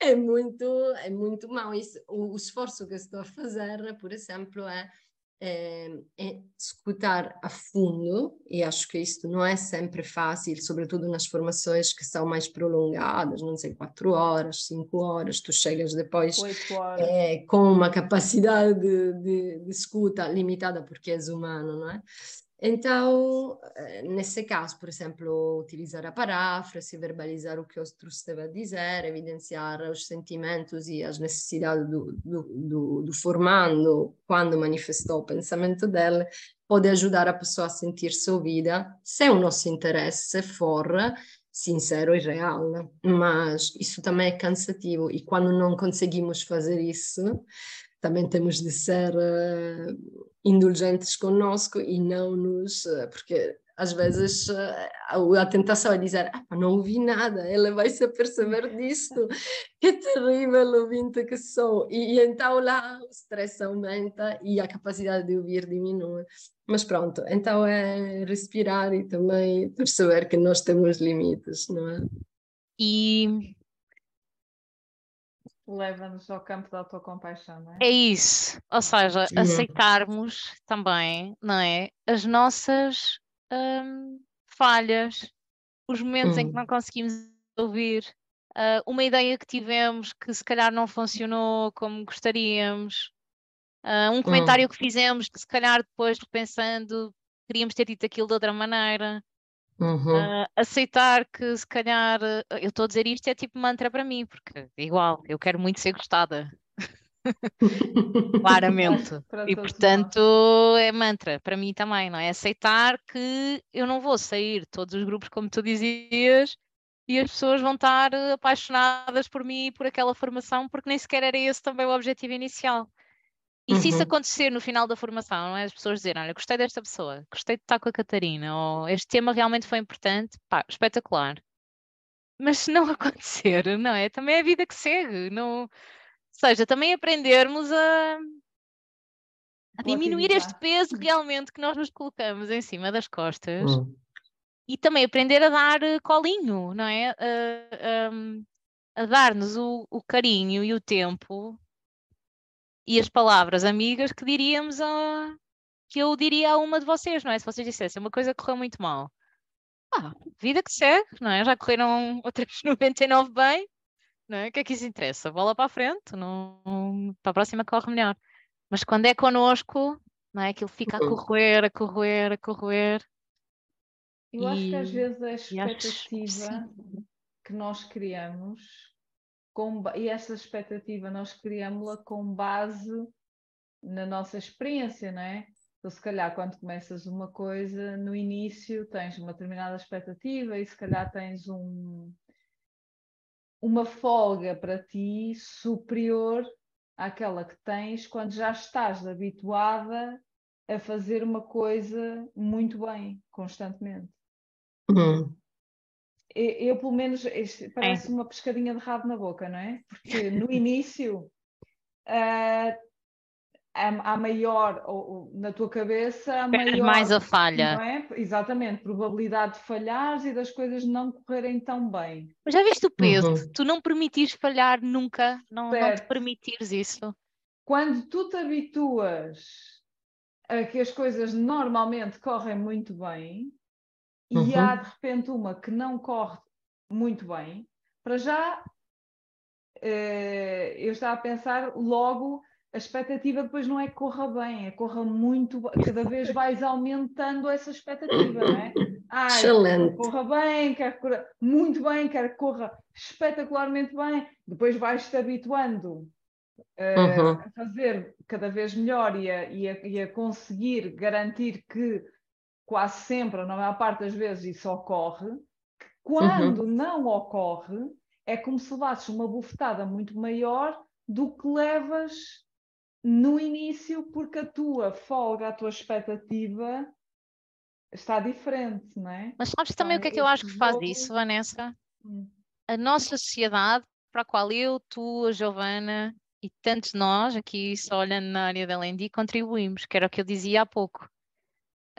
é muito, é muito mau. Isso, o, o, esforço que estou a fazer, por exemplo, é, é, é, escutar a fundo, e acho que isto não é sempre fácil, sobretudo nas formações que são mais prolongadas, não sei, quatro horas, cinco horas, tu chegas depois é, com uma capacidade de, de, de escuta limitada porque és humano, não é? Então, eh, nesse caso, por exemplo, utilizar a paráfrase, verbalizar o que outro esteve a dizer, evidenciar os sentimentos e as necessidades do, do, do, do formando quando manifestou o pensamento dele, pode ajudar a pessoa a sentir-se ouvida se o nosso interesse for sincero e real. Mas isso também é cansativo e quando não conseguimos fazer isso, também temos de ser uh, indulgentes conosco e não nos. Uh, porque às vezes uh, a tentação é dizer: ah, não ouvi nada, ela vai se aperceber disto, que terrível ouvinte que sou. E, e então lá o stress aumenta e a capacidade de ouvir diminui. Mas pronto, então é respirar e também perceber que nós temos limites, não é? E leva-nos ao campo da autocompaixão, não é? É isso, ou seja, Sim. aceitarmos também, não é? As nossas hum, falhas, os momentos hum. em que hum. não conseguimos ouvir, uh, uma ideia que tivemos que se calhar não funcionou como gostaríamos, uh, um hum. comentário hum. que fizemos que se calhar depois repensando queríamos ter dito aquilo de outra maneira. Uhum. Uh, aceitar que se calhar eu estou a dizer isto é tipo mantra para mim, porque igual, eu quero muito ser gostada. [LAUGHS] Claramente. e portanto nós. é mantra para mim também, não é? Aceitar que eu não vou sair de todos os grupos, como tu dizias, e as pessoas vão estar apaixonadas por mim e por aquela formação, porque nem sequer era esse também o objetivo inicial. E se isso uhum. acontecer no final da formação, não é? As pessoas dizerem, olha, gostei desta pessoa, gostei de estar com a Catarina, ou este tema realmente foi importante, pá, espetacular. Mas se não [LAUGHS] acontecer, não é? Também é a vida que segue, não... Ou seja, também aprendermos a, a diminuir este peso realmente que nós nos colocamos em cima das costas uhum. e também aprender a dar eh, colinho, não é? A, a, a dar-nos o, o carinho e o tempo e as palavras amigas que diríamos a que eu diria a uma de vocês, não é? Se vocês dissessem uma coisa correu muito mal. Ah, vida que segue, não é? Já correram [LAUGHS] outras 99 bem, não é? O que é que isso interessa? Bola para a frente, não... para a próxima corre melhor. Mas quando é connosco, não é? Aquilo fica a uhum. correr, a correr, a correr. Eu e... acho que às vezes a expectativa que nós criamos com, e essa expectativa nós criamos-la com base na nossa experiência, não é? Então, se calhar, quando começas uma coisa, no início tens uma determinada expectativa e se calhar tens um, uma folga para ti superior àquela que tens quando já estás habituada a fazer uma coisa muito bem, constantemente. Uhum. Eu, eu, pelo menos, parece é. uma pescadinha de rabo na boca, não é? Porque no [LAUGHS] início uh, a, a maior, ou, na tua cabeça, a maior. Mais a falha. É? Exatamente, probabilidade de falhares e das coisas não correrem tão bem. Mas já viste o peso? Uhum. Tu não permitires falhar nunca, não, não te permitires isso. Quando tu te habituas a que as coisas normalmente correm muito bem uhum. e há de repente uma que não corre muito bem, para já eh, eu estava a pensar logo a expectativa depois não é que corra bem, é que corra muito, cada vez vais aumentando essa expectativa, não é? Ah, Excelente. corra bem, quer que corra muito bem, quer que corra espetacularmente bem, depois vais-te habituando uh, uhum. a fazer cada vez melhor e a, e, a, e a, conseguir garantir que quase sempre, na maior parte das vezes, isso ocorre, que quando uhum. não ocorre, é como se levasses uma bufetada muito maior do que levas no início, porque a tua folga, a tua expectativa está diferente, não é? Mas sabes também o que é que eu acho que faz isso, Vanessa? Hum. A nossa sociedade, para a qual eu, tu, a Giovana e tantos nós, aqui só olhando na área da L&D, contribuímos, que era o que eu dizia há pouco.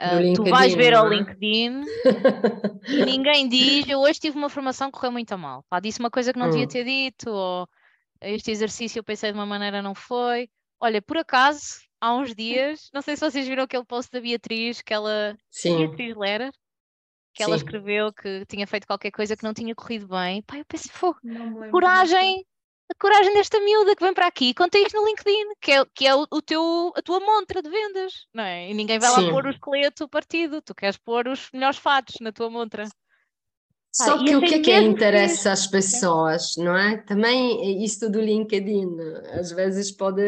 Uh, tu vais ver ao é? LinkedIn [LAUGHS] e ninguém diz, eu hoje tive uma formação que correu muito mal. Pá, disse uma coisa que não hum. devia ter dito, ou este exercício eu pensei de uma maneira não foi. Olha, por acaso, há uns dias, não sei se vocês viram aquele post da Beatriz, que ela. Sim. Beatriz Lera, que Sim. ela escreveu que tinha feito qualquer coisa que não tinha corrido bem. Pai, eu pensei, fogo, coragem, a coragem desta miúda que vem para aqui, conta isto no LinkedIn, que é, que é o, o, teu, a tua montra de vendas, não é? E ninguém vai Sim. lá pôr o esqueleto partido, tu queres pôr os melhores fatos na tua montra. Só que o que é que interessa às pessoas, não é? Também isto do LinkedIn, às vezes pode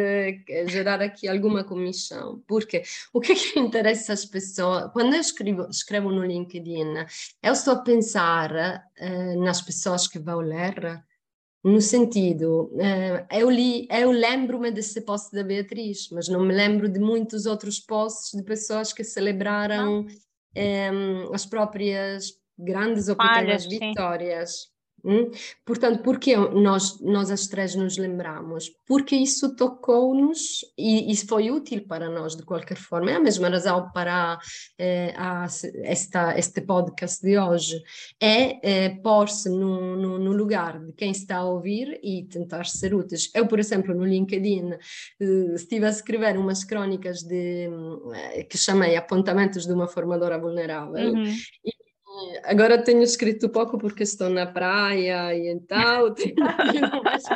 gerar aqui alguma comissão, porque o que é que interessa às pessoas? Quando eu escrevo, escrevo no LinkedIn, eu estou a pensar eh, nas pessoas que vão ler, no sentido, eh, eu, li, eu lembro-me desse post da Beatriz, mas não me lembro de muitos outros posts de pessoas que celebraram eh, as próprias grandes ou pequenas vitórias. Hum? Portanto, porque nós, nós as três nos lembramos? Porque isso tocou-nos e isso foi útil para nós de qualquer forma. É a mesma razão para eh, a, esta, este podcast de hoje. É eh, pôr-se no, no, no, lugar de quem está a ouvir e tentar ser úteis. Eu, por exemplo, no LinkedIn eh, estive a escrever umas crónicas de, eh, que chamei Apontamentos de uma Formadora Vulnerável uhum. e Agora tenho escrito pouco porque estou na praia e então [LAUGHS] tenho, coisas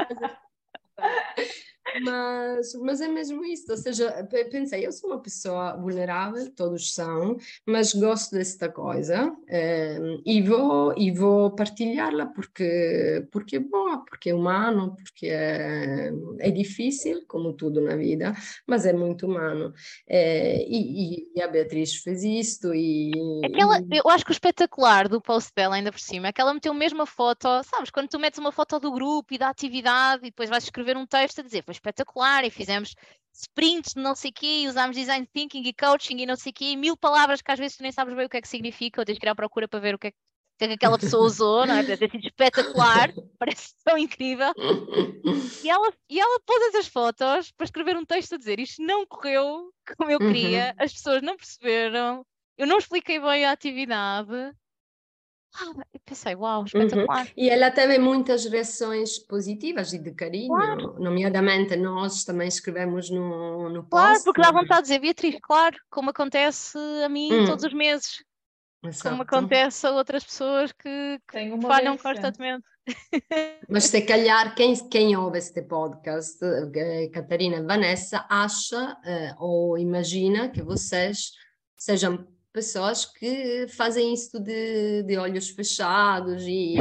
mas, mas é mesmo isso, ou seja, pensei, eu sou uma pessoa vulnerável, todos são, mas gosto desta coisa eh, e vou, e vou partilhá-la porque, porque é boa, porque é humano, porque é, é difícil, como tudo na vida, mas é muito humano. Eh, e, e, a Beatriz fez isto e... Aquela, eu acho que o espetacular do post dela, ainda por cima, é que ela meteu mesmo a foto, sabes, quando tu metes uma foto do grupo e da atividade e depois vais escrever um texto a dizer, foi espetacular e fizemos sprints de não sei o quê, e usámos design thinking e coaching e não sei o quê, mil palavras que às vezes tu nem sabes bem o que é que significa, ou tens que ir à procura para ver o que é que, que, é que aquela pessoa usou, não é? Deve ter sido espetacular, [LAUGHS] parece tão incrível. E ela, e ela pôs essas fotos para escrever um texto a dizer isto não correu como eu queria, uhum. as pessoas não perceberam, eu não expliquei bem a atividade, ah, eu pensei, uau, espetacular. Uhum. E ela teve muitas reações positivas e de carinho, claro. nomeadamente nós também escrevemos no, no post. Claro, porque dá vontade de dizer, Beatriz, claro, como acontece a mim hum. todos os meses. Exato. Como acontece a outras pessoas que, que falham constantemente. Mas se calhar [LAUGHS] quem, quem ouve este podcast, eh, Catarina e Vanessa, acha uh, ou imagina que vocês sejam pessoas que fazem isso de, de olhos fechados e,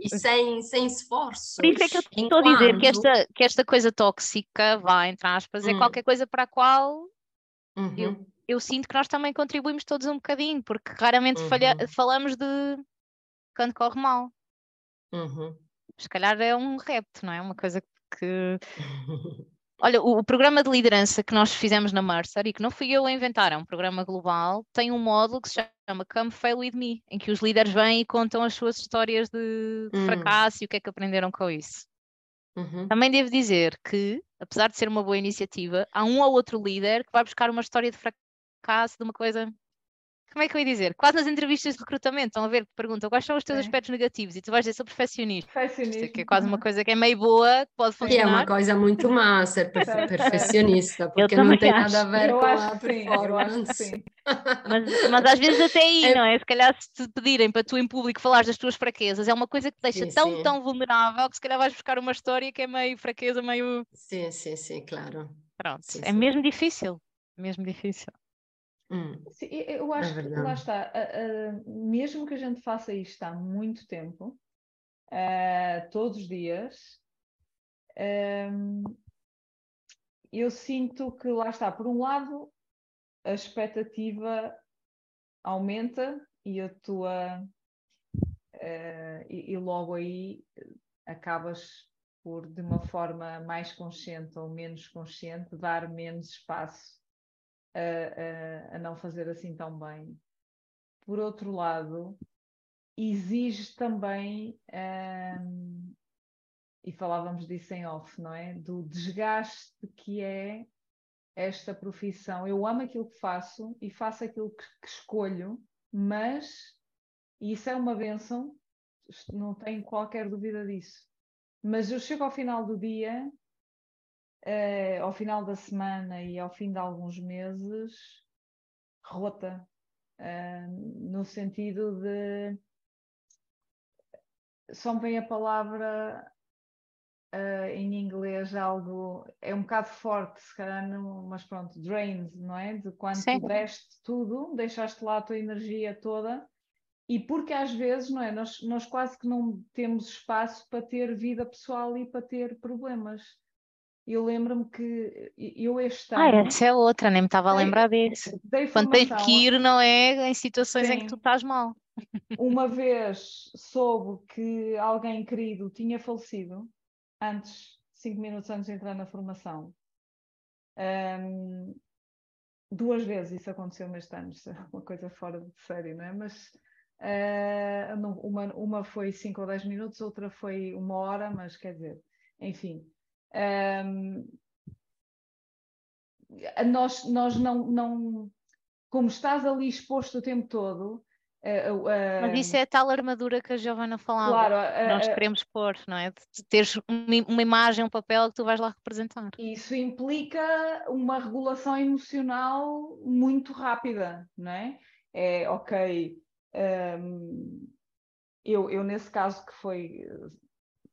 e [LAUGHS] sem, sem esforço. Por isso é que eu estou Enquanto... a dizer que esta, que esta coisa tóxica, vá, entre aspas, é hum. qualquer coisa para a qual uhum. eu, eu sinto que nós também contribuímos todos um bocadinho, porque raramente uhum. falha, falamos de quando corre mal. Uhum. Se calhar é um repto, não é? Uma coisa que [LAUGHS] [LAUGHS] Olha, o, o, programa de liderança que nós fizemos na Mercer e que não fui eu a inventar, é um programa global, tem um módulo que se chama Come Fail With Me, em que os líderes vêm e contam as suas histórias de, de hum. fracasso e o que é que aprenderam com isso. Uhum. Também devo dizer que, apesar de ser uma boa iniciativa, há um ou outro líder que vai buscar uma história de fracasso, de uma coisa como é que eu ia dizer? Quase nas entrevistas de recrutamento, estão a ver, perguntam quais são os teus é. aspectos negativos e tu vais dizer sou perfeccionista. Perfeccionista. Que é quase uma coisa que é meio boa, que pode funcionar. E é uma coisa muito má ser [LAUGHS] perfeccionista, porque não tem acho. nada a ver eu com a performance. Mas, mas, às vezes até aí, é... não é? Se calhar se te pedirem para tu em público falares das tuas fraquezas, é uma coisa que te deixa sim, tão, sim. tão vulnerável que se calhar vais buscar uma história que é meio fraqueza, meio... Sim, sim, sim, claro. Pronto, sim, é mesmo difícil, mesmo difícil. Hum, Sim, eu acho é que lá está, uh, uh, mesmo que a gente faça isto há muito tempo, uh, todos os dias, um, eu sinto que lá está, por um lado, a expectativa aumenta e a tua e, e logo aí acabas por, de uma forma mais consciente ou menos consciente, dar menos espaço a, a, não fazer assim tão bem. Por outro lado, exige também, um, e falávamos disso em off, não é? Do desgaste que é esta profissão. Eu amo aquilo que faço e faço aquilo que, que escolho, mas e isso é uma benção, não tenho qualquer dúvida disso. Mas eu chego ao final do dia uh, ao final da semana e ao fim de alguns meses, rota, uh, no sentido de. Só me vem a palavra uh, em inglês algo. É um bocado forte, se calhar, não, mas pronto, drained, não é? De quando Sim. tu deste tudo, deixaste lá a tua energia toda e porque às vezes, não é? Nós, nós quase que não temos espaço para ter vida pessoal e para ter problemas eu lembro-me que eu este ano. Ah, essa é outra, nem me estava a lembrar disso. Quando tens que ir, não é? Em situações Sim. em que tu estás mal. Uma vez soube que alguém querido tinha falecido, antes, cinco minutos antes de entrar na formação. Um, duas vezes isso aconteceu este ano, é uma coisa fora de série, não é? Mas uh, uma, uma foi cinco ou dez minutos, outra foi uma hora, mas quer dizer, enfim. Um, nós, nós não, não, como estás ali exposto o tempo todo. Uh, uh, Mas isso é a tal armadura que a Giovana falava. Claro, uh, nós queremos pôr, não é? De teres uma imagem, um papel que tu vais lá representar. Isso implica uma regulação emocional muito rápida, não é? É ok. Um, eu, eu, nesse caso que foi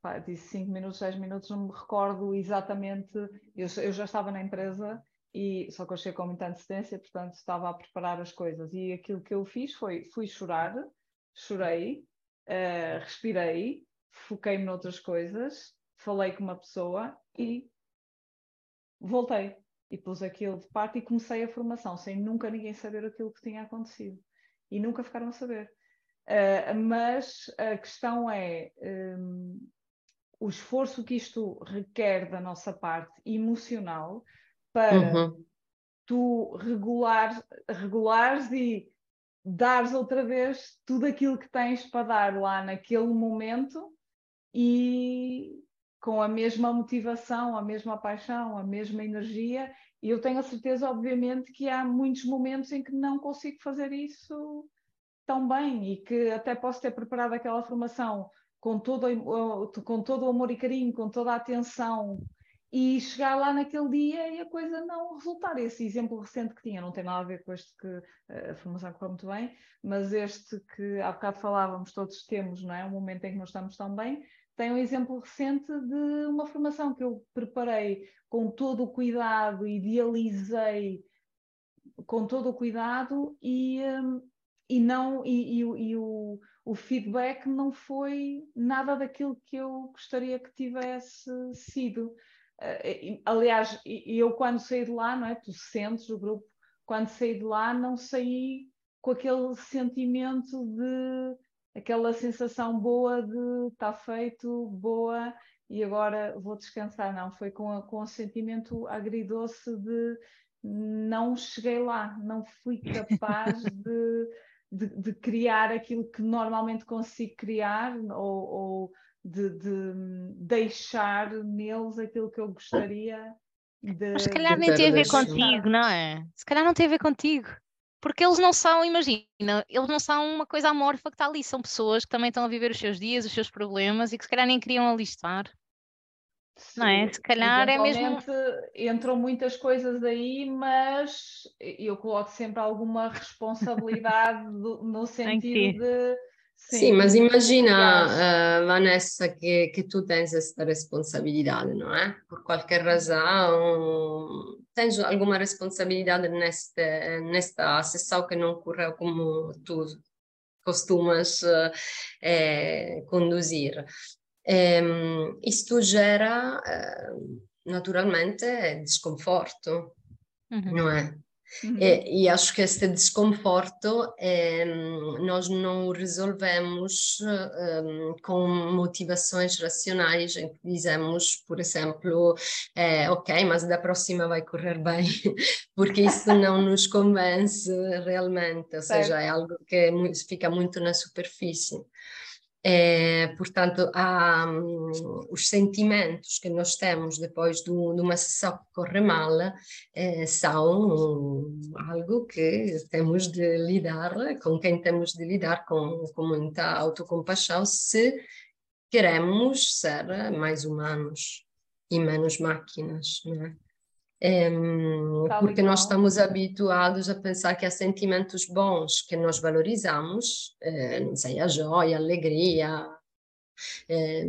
pá, disse 5 minutos, 10 minutos, não me recordo exatamente. Eu, eu já estava na empresa e só que eu cheguei com muita antecedência, portanto estava a preparar as coisas. E aquilo que eu fiz foi fui chorar, chorei, uh, respirei, foquei-me noutras coisas, falei com uma pessoa e voltei. E pus aquilo de parte e comecei a formação, sem nunca ninguém saber aquilo que tinha acontecido. E nunca ficaram a saber. Uh, mas a questão é, um, o esforço que isto requer da nossa parte emocional para uhum. tu regular, regulares e dares outra vez tudo aquilo que tens para dar lá naquele momento e com a mesma motivação, a mesma paixão, a mesma energia. E eu tenho a certeza, obviamente, que há muitos momentos em que não consigo fazer isso tão bem e que até posso ter preparado aquela formação com todo, com todo o amor e carinho, com toda a atenção, e chegar lá naquele dia e a coisa não resultar. Esse exemplo recente que tinha, não tem nada a ver com este que a formação correu muito bem, mas este que há bocado falávamos, todos temos, não é? Um momento em que nós estamos tão bem, tem um exemplo recente de uma formação que eu preparei com todo o cuidado, idealizei com todo o cuidado e, um, e não e, e, e o, o feedback não foi nada daquilo que eu gostaria que tivesse sido. Uh, aliás, eu quando saí de lá, não é? Tu sentes o grupo, quando saí de lá, não saí com aquele sentimento de aquela sensação boa de está feito, boa, e agora vou descansar. Não, foi com, a, com o sentimento agridoce de não cheguei lá, não fui capaz [LAUGHS] de, de, de, criar aquilo que normalmente consigo criar ou, ou de, de, deixar neles aquilo que eu gostaria de. Mas se calhar nem tem a ver contigo, não é? Se calhar não tem a ver contigo. Porque eles não são, imagina, eles não são uma coisa amorfa que está ali, são pessoas que também estão a viver os seus dias, os seus problemas e que se calhar nem queriam alistar. Sim, não é? Se calhar é mesmo. Entram muitas coisas aí, mas eu coloco sempre alguma responsabilidade [LAUGHS] do, no sentido de. Sim, Sim mas imagina, uh, Vanessa, que, que tu tens esta responsabilidade, não é? Por qualquer razão, tens alguma responsabilidade neste, nesta sessão que não correu como tu costumas uh, eh, conduzir. Ehm, isto gera uh, naturalmente desconforto, uhum. não é? Uhum. E, e, acho que este desconforto eh, nós não resolvemos eh, com motivações racionais, dizemos, por exemplo, eh, ok, mas da próxima vai correr bem, [LAUGHS] porque isso não nos convence realmente, ou seja, é algo que fica muito na superfície. É, portanto, há, um, os sentimentos que nós temos depois de, uma sessão que corre mal é, são algo que temos de lidar, com quem temos de lidar com, com muita autocompaixão se queremos ser mais humanos e menos máquinas. Né? É, porque nós estamos habituados a pensar que há sentimentos bons que nós valorizamos, é, não sei, a joia, a alegria, é,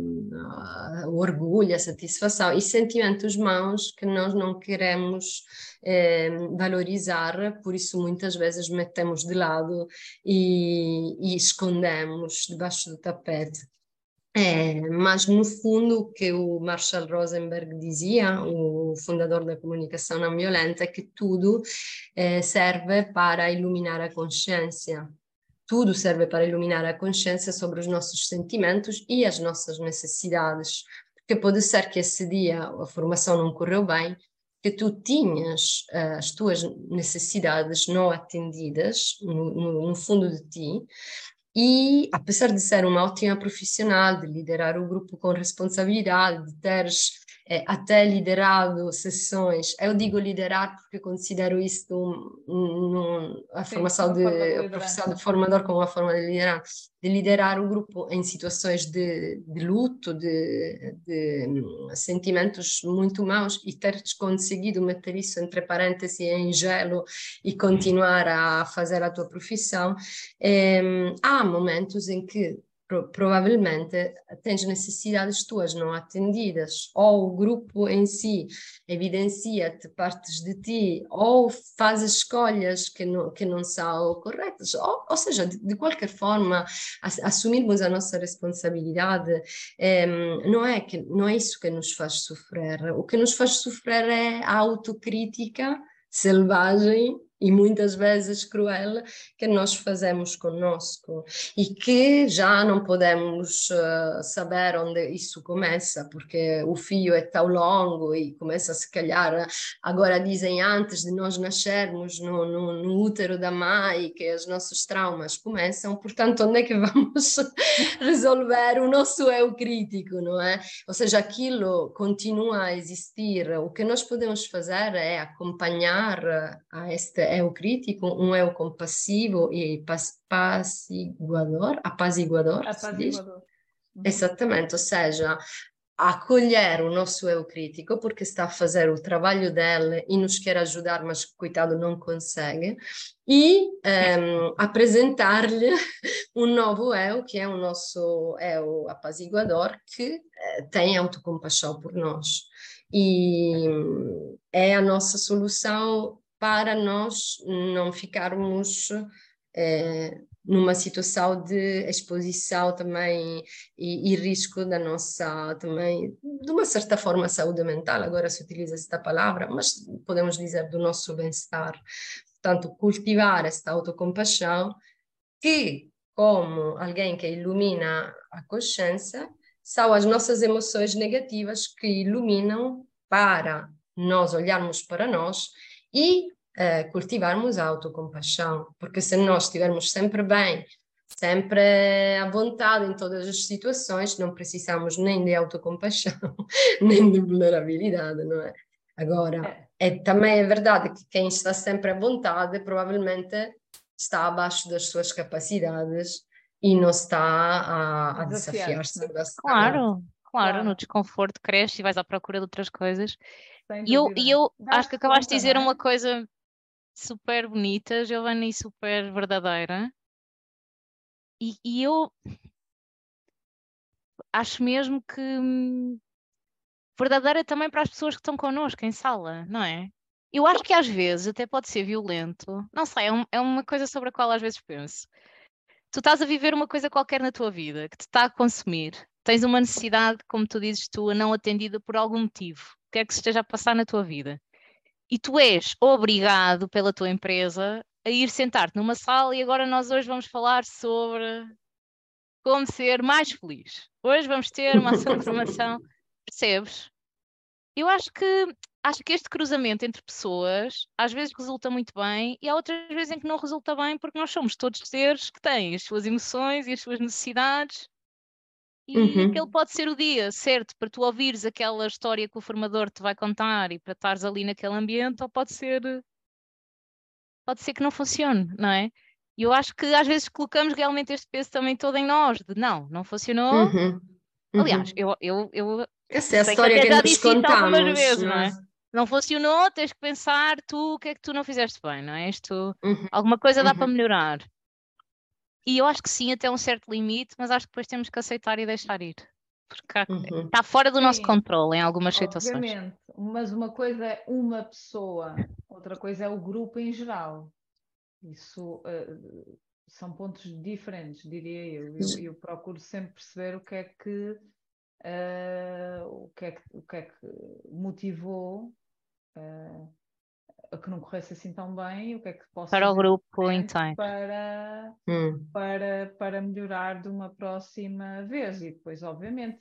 o orgulho, a satisfação, e sentimentos maus que nós não queremos é, valorizar, por isso muitas vezes metemos de lado e, e escondemos debaixo do tapete. É, mas no fundo o que o Marshall Rosenberg dizia, o fundador da comunicação não violenta, é que tudo é, serve para iluminar a consciência. Tudo serve para iluminar a consciência sobre os nossos sentimentos e as nossas necessidades. Porque pode ser que esse dia a formação não correu bem, que tu tinhas uh, as tuas necessidades não atendidas no, no, no fundo de ti e, apesar de ser uma ótima profissional, de liderar o grupo com responsabilidade, de teres é, até liderado sessões. Eu digo liderar porque considero isto um, um, a Sim, formação de, de profissão de formador como uma forma de liderar, de liderar o grupo em situações de, de luto, de, de, sentimentos muito maus e teres conseguido meter isso entre parênteses em gelo e continuar a fazer a tua profissão. É, há momentos em que provavelmente tens necessidades tuas não atendidas, ou o grupo em si evidencia-te partes de ti, ou faz escolhas que não, que não são corretas, ou, ou seja, de, de qualquer forma, assumirmos a nossa responsabilidade é, não, é que, não é isso que nos faz sofrer. O que nos faz sofrer é a autocrítica selvagem e muitas vezes cruel que nós fazemos conosco. E que já não podemos uh, saber onde isso começa porque o fio é tão longo e começa se calhar agora dizem antes de nós nascermos no, no, no útero da mãe que os nossos traumas começam portanto onde é que [LAUGHS] vamos resolver o nosso eu crítico não é? Ou seja aquilo continua a existir. O que nós podemos fazer é acompanhar a este eu crítico, um eu compassivo e apaziguador, apaziguador, apaziguador. Uhum. Exatamente, ou seja, acolher o nosso eu crítico porque está a fazer o trabalho dele e nos quer ajudar, mas coitado não consegue, e um, ehm, [LAUGHS] apresentar-lhe um novo eu, que é o nosso eu apaziguador, que uh, tem autocompaixão por nós. E é a nossa solução para nós não ficarmos é, numa situação de exposição também e, e, risco da nossa também de uma certa forma saúde mental. Agora se utiliza esta palavra mas podemos dizer do nosso bem-estar. Portanto cultivar esta autocompaixão que como alguém que ilumina a consciência são as nossas emoções negativas que iluminam para nós olharmos para nós e uh, cultivarmos a autocompaixão, porque se nós estivermos sempre bem, sempre à vontade em todas as situações, não precisamos nem de autocompaixão, [LAUGHS] nem de vulnerabilidade, não é? Agora, é. é, também é verdade que quem está sempre à vontade provavelmente está abaixo das suas capacidades e não está a, a desafiar-se. Claro, claro, no desconforto cresce e vais à procura de outras coisas. E eu, e eu acho que acabaste de dizer uma coisa super bonita, Giovanna, e super verdadeira. E, e eu acho mesmo que hum, verdadeira também para as pessoas que estão connosco em sala, não é? Eu acho que às vezes até pode ser violento. Não sei, é, um, é uma coisa sobre a qual às vezes penso. Tu estás a viver uma coisa qualquer na tua vida que te está a consumir. Tens uma necessidade, como tu dizes tu, não atendida por algum motivo, quer que se esteja a passar na tua vida. E tu és obrigado pela tua empresa a ir sentar-te numa sala e agora nós hoje vamos falar sobre como ser mais feliz. Hoje vamos ter uma [LAUGHS] ação de formação, percebes? Eu acho que acho que este cruzamento entre pessoas às vezes resulta muito bem e há outras vezes em que não resulta bem porque nós somos todos seres que têm as suas emoções e as suas necessidades e uhum. aquele pode ser o dia certo para tu ouvires aquela história que o formador te vai contar e para estares ali naquele ambiente ou pode ser pode ser que não funcione, não é? E eu acho que às vezes colocamos realmente este peso também todo em nós, de não, não funcionou. Uhum. Uhum. Aliás, eu, eu, eu essa é a história que, que nos contamos. Vezes, não é? não funcionou, tens que pensar tu o que é que tu não fizeste bem, não é? Isto, uhum. alguma coisa dá uhum. para melhorar. E eu acho que sim, até um certo limite, mas acho que depois temos que aceitar e deixar ir. Porque uhum. está fora do sim, nosso controle em algumas situações. Obviamente, mas uma coisa é uma pessoa, outra coisa é o grupo em geral. Isso uh, são pontos diferentes, diria eu. eu. Eu procuro sempre perceber o que é que uh, o, que é que, o que é que motivou uh, a que não corresse assim tão bem, o que é que posso para o grupo então para, hum. para, para melhorar de uma próxima vez e depois obviamente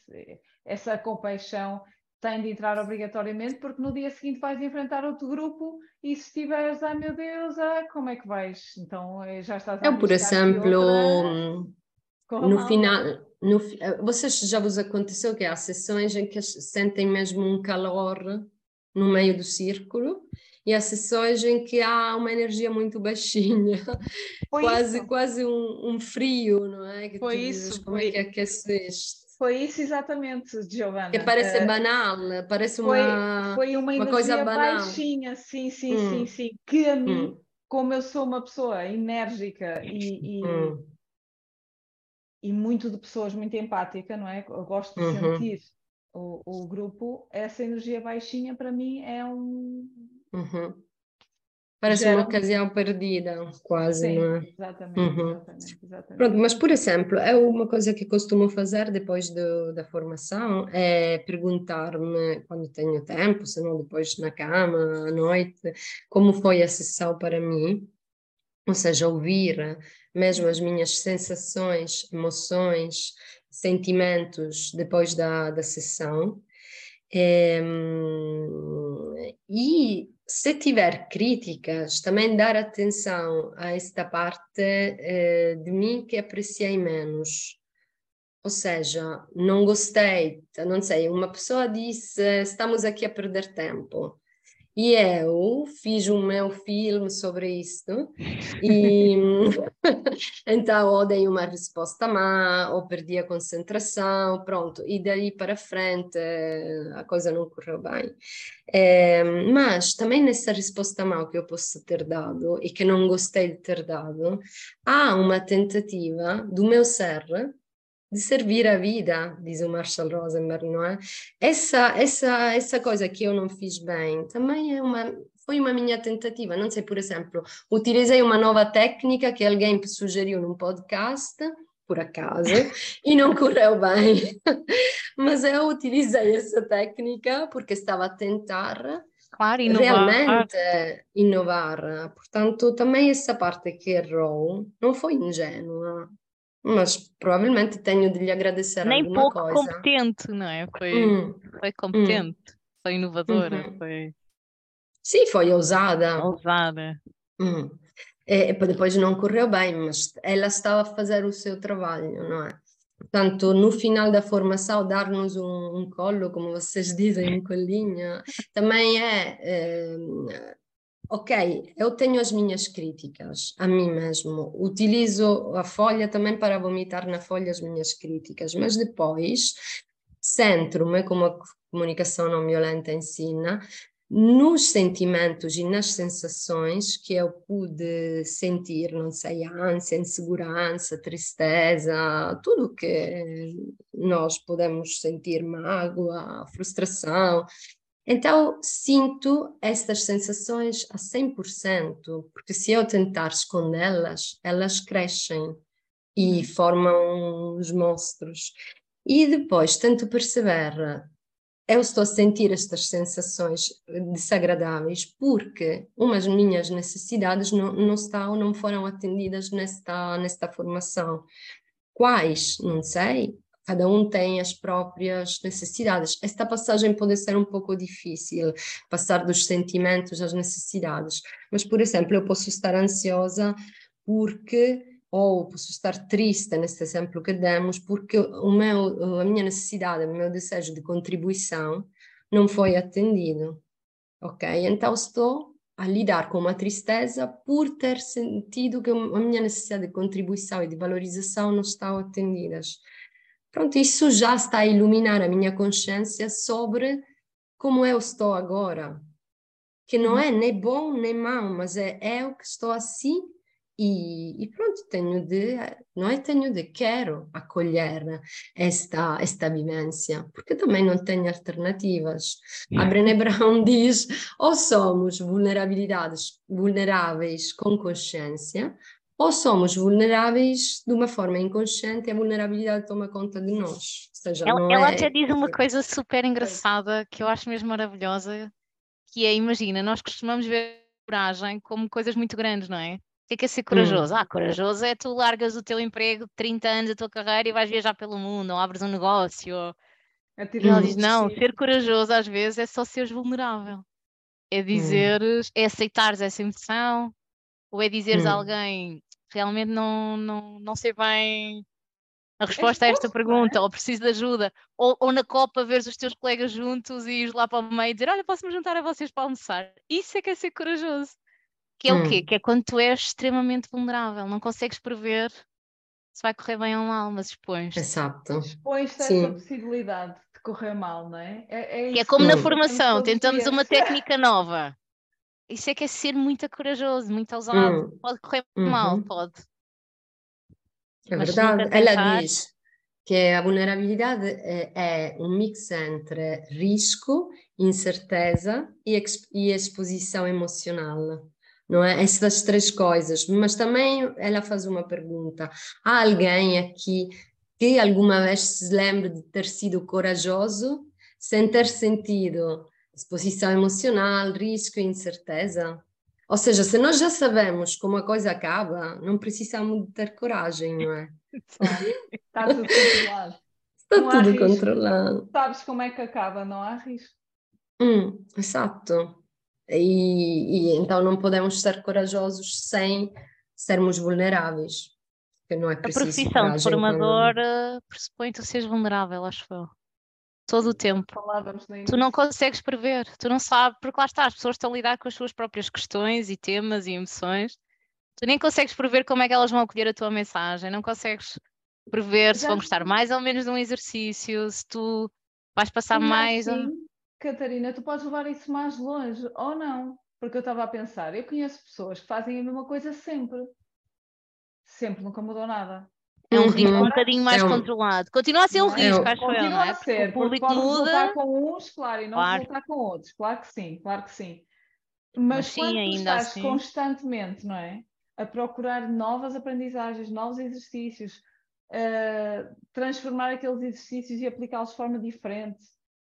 essa compaixão tem de entrar obrigatoriamente porque no dia seguinte vais enfrentar outro grupo e se estiveres, ai meu Deus, ah, como é que vais? Então eh, já estás a Eu, por exemplo, outra... no final, no, eh, vocês já vos aconteceu que há sessões em que sentem mesmo um calor no meio do círculo e há sessões em que há uma energia muito baixinha, [LAUGHS] foi quase, isso. quase um, um, frio, não é? Que foi isso. Dizes, como é foi... é que aqueceste? Foi isso exatamente, Giovanna. Que parece uh, banal, parece foi, uma, foi uma, uma coisa banal. baixinha, sim, sim, hum. sim, sim. Que a mim, hum. como eu sou uma pessoa enérgica e, e hum e muito de pessoas muito empática, não é? Eu gosto de uhum. sentir o, o grupo, essa energia baixinha para mim é um. Uhum. Parece Gera... uma ocasião perdida, quase, Sim, não é? Exatamente, uhum. exatamente, exatamente. Pronto, mas, por exemplo, é uma coisa que costumo fazer depois do, da formação, é perguntar-me, quando tenho tempo, se não depois na cama, à noite, como foi a sessão para mim, ou seja, ouvir mesmo as minhas sensações, emoções, sentimentos depois da, da sessão. É, e se tiver críticas, também dar atenção a esta parte é, de mim que apreciei menos. Ou seja, não gostei, não sei, uma pessoa disse estamos aqui a perder tempo. E eu fiz o meu filme sobre isto e [LAUGHS] então ou dei uma resposta má ou perdi a concentração, pronto, e daí para frente a coisa não correu bem. É, mas também nessa resposta má que eu posso ter dado e que não gostei de ter dado, há uma tentativa do meu ser de servir a vida, diz o Marshall Rosenberg, não é? Essa, essa, essa coisa que eu não fiz bem também é uma, foi uma minha tentativa. Não sei, por exemplo, utilizei uma nova técnica que alguém sugeriu num podcast, por acaso, e [LAUGHS] não correu [LAUGHS] bem. Mas eu utilizei essa técnica porque estava a tentar claro, inovar. realmente inovar. Portanto, também essa parte que errou não foi ingênua mas provavelmente tenho de lhe agradecer Nem alguma pouco coisa. competente, não é? Foi, Hum, foi competente, foi inovadora, Uhum. foi Sim, foi ousada. ousada. Hum. E, e poi depois não correu bem, mas ela estava a fazer o seu trabalho, não é? Portanto, no final da formação, dar-nos um, um colo, como vocês [LAUGHS] dizem, um colinho, também é, eh, ok, eu tenho as minhas críticas a mim mesmo, utilizo a folha também para vomitar na folha as minhas críticas, mas depois centro-me, como a comunicação não violenta ensina, nos sentimentos e nas sensações que eu pude sentir, não sei, ânsia, insegurança, tristeza, tudo que nós podemos sentir, mágoa, frustração. Então, sinto estas sensações a 100%, porque se eu tentar escondê-las, elas crescem e formam os monstros. E depois tento perceber eu estou a sentir estas sensações desagradáveis porque umas minhas necessidades não, não estão, não foram atendidas nesta, nesta formação. Quais? Não sei. Cada um tem as próprias necessidades. Esta passagem pode ser um pouco difícil, passar dos sentimentos às necessidades. Mas, por exemplo, eu posso estar ansiosa porque ou posso estar triste neste exemplo que demos porque o meu, a minha necessidade, o meu desejo de contribuição não foi atendido, ok? Então estou a lidar com uma tristeza por ter sentido que a minha necessidade de contribuição e de valorização não estão atendidas. Pronto, isso já está a iluminar a minha consciência sobre como eu estou agora, que não é nem bom nem mau, mas é eu que estou assim e, e, pronto, tenho de, não é? Tenho de, quero acolher esta, esta vivência, porque também não tenho alternativas. A Brené Brown [LAUGHS] diz, ou somos vulnerabilidades, vulneráveis com consciência, ou somos vulneráveis de uma forma inconsciente e a vulnerabilidade toma conta de nós. Seja, ela, ela é... até diz uma coisa super engraçada que eu acho mesmo maravilhosa, que é, imagina, nós costumamos ver coragem como coisas muito grandes, não é? O que é, que é ser corajoso? Hum. Ah, corajoso é tu largas o teu emprego de 30 anos, a tua carreira e vais viajar pelo mundo, ou abres um negócio. Ou... E ela diz, não, ser corajoso às vezes é só seres vulnerável. É dizeres, é aceitares essa emoção, ou é dizeres a Hum. alguém, realmente não, não, não sei bem a resposta a esta pergunta, ou preciso de ajuda, ou, ou na Copa veres os teus colegas juntos e ires lá para o meio e dizer, olha, posso-me juntar a vocês para almoçar. Isso é que é ser corajoso. Que é o quê? Hum. Que é quando tu és extremamente vulnerável, não consegues prever se vai correr bem ou mal, mas expões. Exato. Expões-te a essa possibilidade de correr mal, não é? É, é Que é como na Hum. que formação, tentamos uma técnica nova. Isso é que é ser muito corajoso, muito ousado. Hum. Pode correr mal, Uhum. pode. É Mas verdade. nunca Ela tentar- diz que a vulnerabilidade é, é um mix entre risco, incerteza e, e exposição emocional. Não é? Essas três coisas. Mas também ela faz uma pergunta: há alguém aqui que alguma vez se lembre de ter sido corajoso sem ter sentido exposição emocional, risco e incerteza? Ou seja, se nós já sabemos como a coisa acaba, não precisamos de ter coragem, não é? [LAUGHS] Está tudo controlado. Está Não tudo controlado. Sabes como é que acaba, não há risco. Hum, exato. E, e então não podemos ser corajosos sem sermos vulneráveis. Porque não é A preciso profissão de quando- formador eh, pressupõe tu seres vulnerável, acho eu. Todo o tempo. No Tu não consegues prever, tu não sabes, porque lá está, as pessoas estão a lidar com as suas próprias questões e temas e emoções. Tu nem consegues prever como é que elas vão acolher a tua mensagem, não consegues prever se Já vão gostar mais ou menos de um exercício, se tu vais passar mais. ou- assim, Catarina, tu podes levar isso mais longe, ou não? Porque eu estava a pensar, eu conheço pessoas que fazem a mesma coisa sempre. Sempre, nunca mudou nada. É um risco um Uhum. bocadinho mais É um- controlado. Continua a ser um é? risco, É um- acho eu, não Continua é? a Porque ser, o porque público pode muda. resultar com uns, claro, e não Claro. resultar com outros. Claro que sim, claro que sim. Mas Mas, sim, quando estás assim. constantemente, não é? A procurar novas aprendizagens, novos exercícios, a transformar aqueles exercícios e aplicá-los de forma diferente,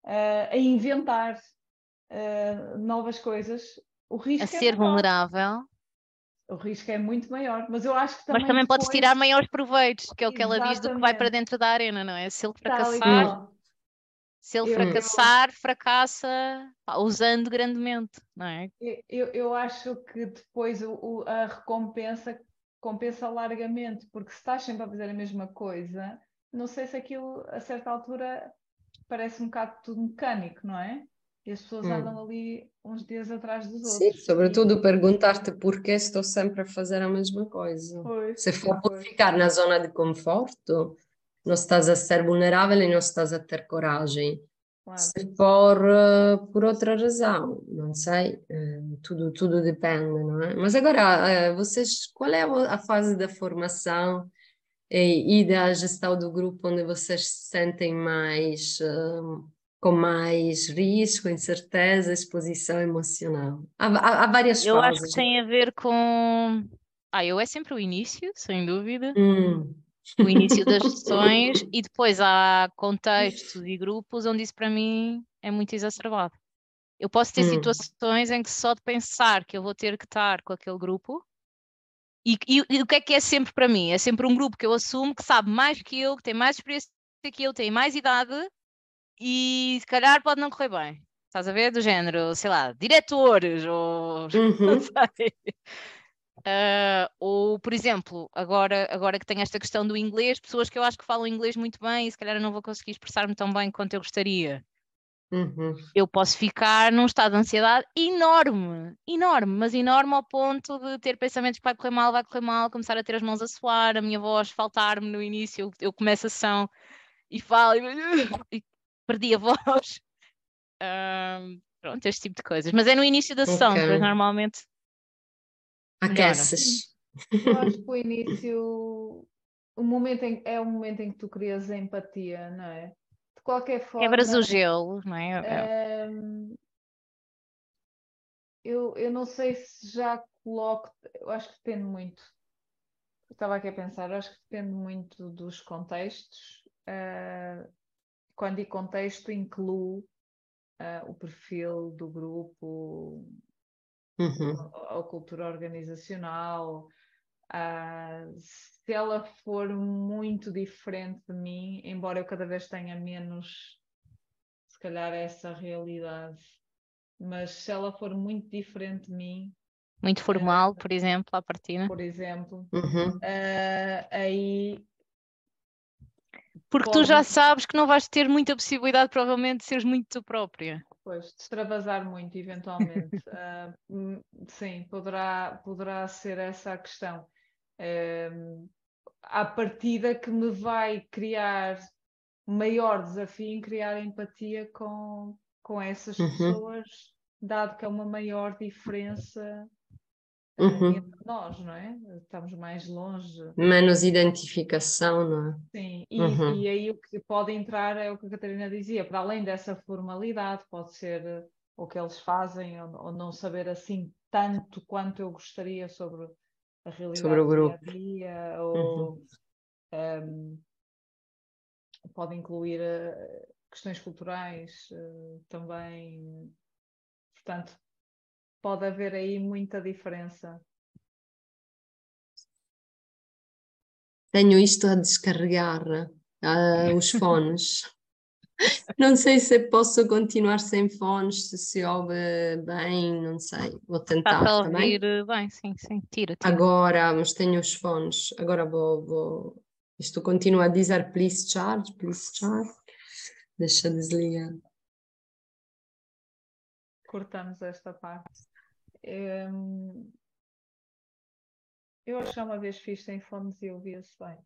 a- a inventar ah, novas coisas, o risco A é ser menor. vulnerável, o risco é muito maior, mas eu acho que também. Mas também depois... podes tirar maiores proveitos, que é o que ela diz do que vai para dentro da arena, não é? Se ele fracassar, se ele eu, fracassar, fracassa usando grandemente, não é? Eu, eu acho que depois o, a recompensa compensa largamente, porque se estás sempre a fazer a mesma coisa, não sei se aquilo a certa altura parece um bocado tudo mecânico, não é? E as pessoas hum. andam ali uns dias atrás dos outros. Sim, sobretudo e... perguntar-te porquê estou sempre a fazer a mesma coisa. Pois, Se for por ficar na zona de conforto, não estás a ser vulnerável e não estás a ter coragem. Claro. Se for uh, por outra razão, não sei, uh, tudo, tudo depende, não é? Mas agora, uh, vocês, qual é a fase da formação e, e da gestão do grupo onde vocês se sentem mais com mais risco, incerteza, exposição emocional. Há, há, há várias eu fases. Eu acho que tem a ver com. Ah, eu é sempre o início, sem dúvida. Hum. O início das [LAUGHS] sessões e depois há contextos e grupos onde isso para mim é muito exacerbado. Eu posso ter hum. situações em que só de pensar que eu vou ter que estar com aquele grupo e, e, e, o que é que é sempre para mim? É sempre um grupo que eu assumo que sabe mais que eu, que tem mais experiência que eu, tem mais idade e se calhar pode não correr bem. Estás a ver? Do género, sei lá, diretores ou [LAUGHS] uhum. não sei. Uh, ou, por exemplo, agora, agora que tenho esta questão do inglês, pessoas que eu acho que falam inglês muito bem e se calhar eu não vou conseguir expressar-me tão bem quanto eu gostaria. Uhum. Eu posso ficar num estado de ansiedade enorme, enorme, mas enorme ao ponto de ter pensamentos que vai correr mal, vai correr mal, começar a ter as mãos a suar, a minha voz faltar-me no início, eu, eu começo a sessão e falo e, [LAUGHS] e perdi a voz. [LAUGHS] Um, pronto, este tipo de coisas. Mas é no início da sessão, okay. depois normalmente. Aqueces. Eu acho que o início o momento em, é o momento em que tu crias a empatia, não é? De qualquer forma. Quebras o gelo, não é? Um, eu, eu não sei se já coloco, eu acho que depende muito. Eu estava aqui a pensar, eu acho que depende muito dos contextos. Uh, quando em contexto inclui uh, o perfil do grupo, uhum. a, a, cultura organizacional. Uh, se ela for muito diferente de mim, embora eu cada vez tenha menos, se calhar, essa realidade, mas se ela for muito diferente de mim, muito formal, por exemplo, à partida. Por exemplo, uhum. uh, aí porque tu já sabes que não vais ter muita possibilidade, provavelmente, de seres muito tu própria. Pois, de extravasar muito, eventualmente. uh, [LAUGHS] sim, poderá, poderá ser essa a questão. Uh, à partida que me vai criar maior desafio em criar empatia com, com essas uhum. pessoas, dado que é uma maior diferença uhum. entre nós, não é? Estamos mais longe. Menos identificação, não é? Sim, e, uhum. e aí o que pode entrar é o que a Catarina dizia, para além dessa formalidade, pode ser eh, o que eles fazem ou, ou não saber assim tanto quanto eu gostaria sobre a realidade sobre o grupo. dia a dia, ou uhum. um, pode incluir uh, questões culturais uh, também. Portanto, pode haver aí muita diferença. Tenho isto a descarregar, uh, os fones. [LAUGHS] não sei se posso continuar sem fones, se se ouve bem, não sei. Vou tentar Está a ouvir bem, sim, sim, tira, tira. Agora, mas tenho os fones. Agora vou, vou... Isto continua a dizer please charge, please charge. Deixa desligar. Cortamos esta parte. Um, eu acho que uma vez fiz sem fones e ouvia-se bem.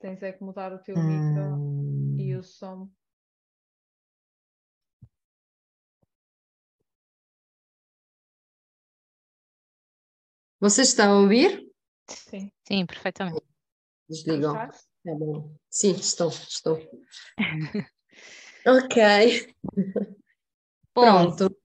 Tens é que mudar o teu hum. micro e o som. Você está a ouvir? Sim. Sim, perfeitamente. Desligou. Tá bom. Sim, estou, estou. [LAUGHS] ok. [LAUGHS] Pronto.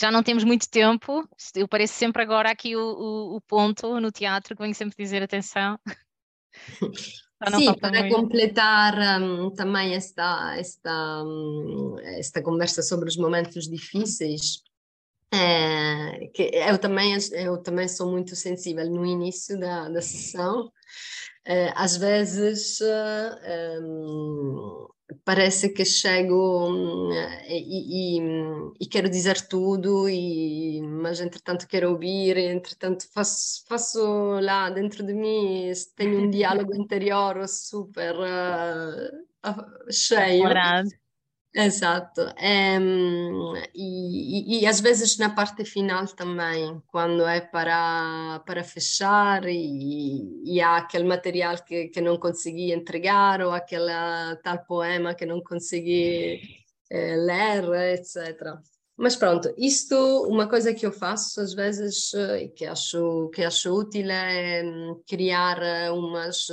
Já não temos muito tempo, eu pareço sempre agora aqui o, o, o ponto no teatro que venho sempre dizer atenção. [LAUGHS] Sim, para completar um, também esta, esta, um, esta conversa sobre os momentos difíceis, É, que eu também eu também sou muito sensível no início da, da sessão é, às vezes é, parece que chego hum, e, e, e, quero dizer tudo e mas entretanto quero ouvir entretanto faço, faço lá dentro de mim tenho um diálogo [LAUGHS] interior super uh, cheio Exato. Um, e, e, e, às vezes na parte final também, quando é para, para fechar e, e há aquele material que, que não consegui entregar ou aquele tal poema que não consegui eh, ler, etc. Mas pronto, isto, uma coisa que eu faço às vezes e que acho, que acho útil é hum, criar eh, umas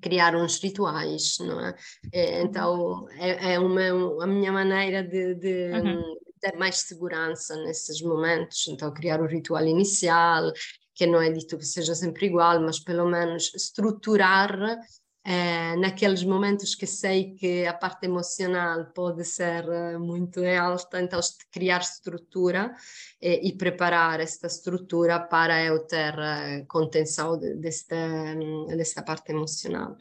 criar uns rituais, não é? é uhum. então é, é uma, a minha maneira de, de uhum. ter mais segurança nesses momentos, então criar o ritual inicial, que não é dito que seja sempre igual, mas pelo menos estruturar é, naqueles momentos que sei que a parte emocional pode ser eh, muito alta, então criar estrutura e, e preparar esta estrutura para eu ter eh, contenção desta, desta parte emocional.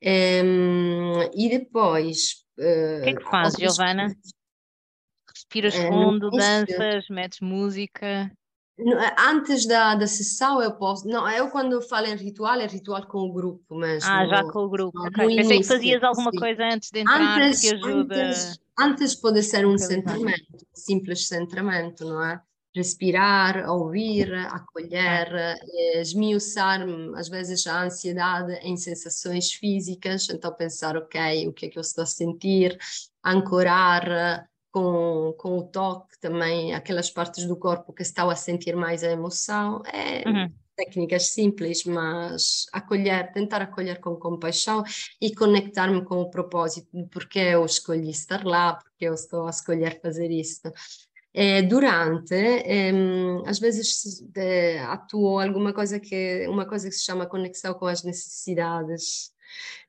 E, ehm, e depois... O que é que faz, Giovana? Respiras fundo, danças, metes música? Eh, antes da, da sessão eu posso. Não, eu quando falo em ritual, é ritual com o grupo mesmo. Ah, já com o grupo. Okay. Pensei que fazias alguma sim. coisa antes de entrar antes, que ajuda. Antes, antes pode ser um centramento, simples centramento, não é? Respirar, ouvir, acolher, eh, esmiuçar às vezes a ansiedade em sensações físicas, então pensar, ok, o que é que eu estou a sentir, ancorar com, com o toque também, aquelas partes do corpo que estão a sentir mais a emoção. É, uhum. Técnicas simples, mas acolher, tentar acolher com compaixão e conectar-me com o propósito porque eu escolhi estar lá, porque eu estou a escolher fazer isto. É, durante, é, às vezes é, atuou alguma coisa que uma coisa que se chama conexão com as necessidades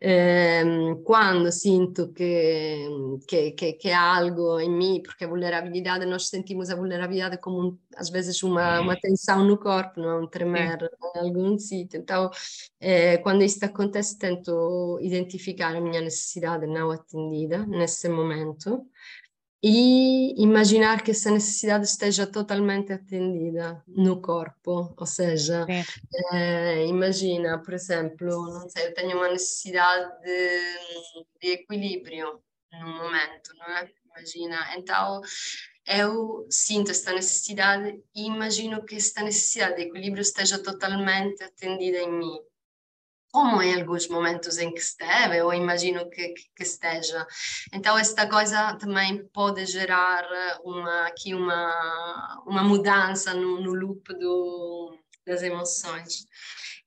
eh, quando sinto que, que, que, há algo em mim, porque a vulnerabilidade, nós sentimos a vulnerabilidade como um, às vezes uma, uma tensão no corpo, não é? um tremer em algum sítio. Então, eh, quando isto acontece, tento identificar a minha necessidade não atendida nesse momento e imaginar que essa necessidade esteja totalmente atendida no corpo, ou seja, eh, imagina, por exemplo, não sei, eu tenho uma necessidade de, de equilíbrio no momento, não é? Imagina, então eu sinto esta necessidade e imagino que esta necessidade de equilíbrio esteja totalmente atendida em mim como em alguns momentos em que esteve, eu imagino que, que, esteja. Então, esta coisa também pode gerar uma, aqui uma, uma mudança no, no loop do, das emoções.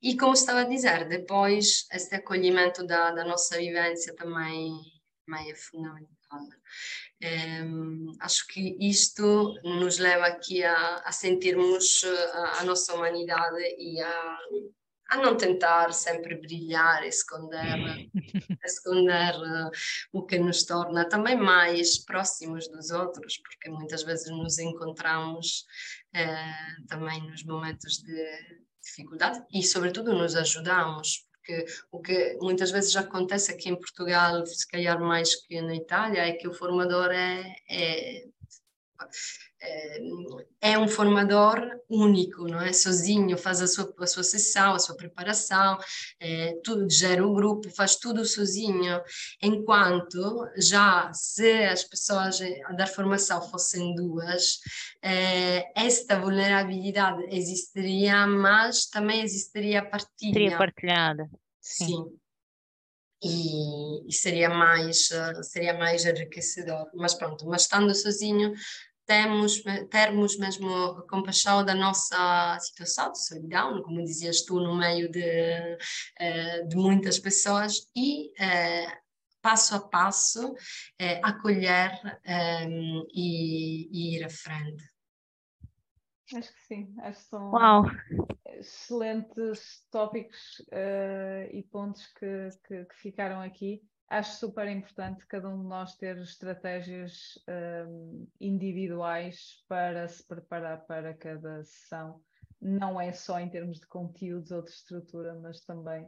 E como estava a dizer, depois, este acolhimento da, da nossa vivência também, também é fundamental. Um, acho que isto nos leva aqui a, a sentirmos a, a nossa humanidade e a a não tentar sempre brilhar, esconder, [LAUGHS] esconder uh, o que nos torna também mais próximos dos outros, porque muitas vezes nos encontramos uh, também nos momentos de dificuldade e, sobretudo, nos ajudamos. Porque o que muitas vezes já acontece aqui em Portugal, se calhar mais que na Itália, é que o formador é, é é um formador único, não é? Sozinho, faz a sua, a sua sessão, a sua preparação, é, tudo, gera o grupo, faz tudo sozinho. Enquanto já se as pessoas a dar formação fossem duas, é, esta vulnerabilidade existiria, mas também existiria a partilha. Seria partilhada. Sim. Sim. E, e, seria mais seria mais enriquecedor mas pronto mas estando sozinho temos, termos mesmo compaixão da nossa situação de solidão, como dizias tu, no meio de, eh, de muitas pessoas e eh, passo a passo eh, acolher e, e ir à frente. Acho que sim, acho que são Uau. excelentes tópicos uh, e pontos que, que, que, ficaram aqui acho super importante cada um de nós ter estratégias um, individuais para se preparar para cada sessão. Não é só em termos de conteúdos ou de estrutura, mas também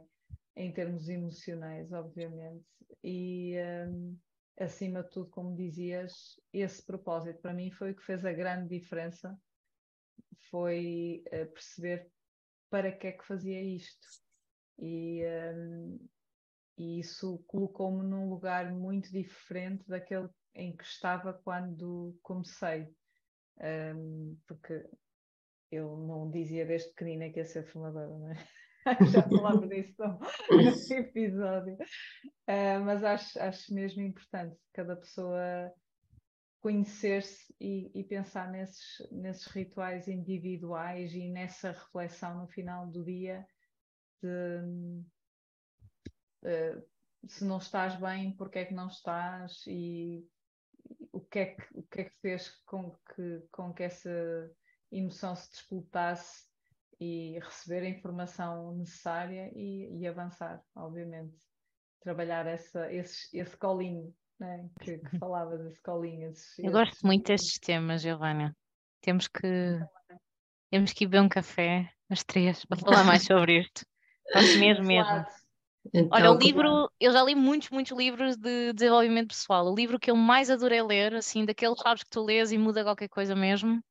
em termos emocionais, obviamente. E um, acima de tudo, como dizias, esse propósito para mim foi o que fez a grande diferença. Foi uh, perceber para que é que fazia isto. E, um, e isso colocou-me num lugar muito diferente daquele em que estava quando comecei. Um, porque eu não dizia desde pequenina que ia ser formadora, não é? [LAUGHS] Já falava [LAUGHS] disso no [LAUGHS] episódio. Uh, mas acho, acho mesmo importante cada pessoa conhecer-se e, e, pensar nesses, nesses rituais individuais e nessa reflexão no final do dia de uh, se não estás bem, porque é que não estás e o que é que, o que, é que fez com que, com que essa emoção se despoletasse e receber a informação necessária e, e avançar, obviamente. Trabalhar essa, esse, esse colinho né? que, que falavas, esse colinho. Esses, Eu gosto muito destes temas, Giovanna. Temos que, temos que ir beber um café, as três, para [LAUGHS] falar mais sobre isto. Gosto mesmo, mesmo. Então, Olha, o livro, eu já li muitos, muitos livros de desenvolvimento pessoal. O livro que eu mais adorei ler, assim, daqueles sabes que tu lês e muda qualquer coisa mesmo,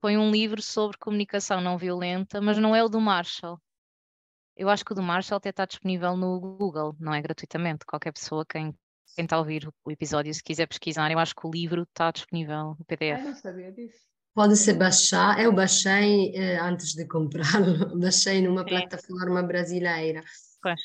foi um livro sobre comunicação não violenta, mas não é o do Marshall. Eu acho que o do Marshall até está disponível no Google, não é gratuitamente. Qualquer pessoa, quem, quem está a ouvir o episódio, se quiser pesquisar, eu acho que o livro está disponível no PDF. Eu não sabia disso. Pode-se baixar, eu baixei eh, antes de comprá-lo, [LAUGHS] baixei numa plataforma brasileira,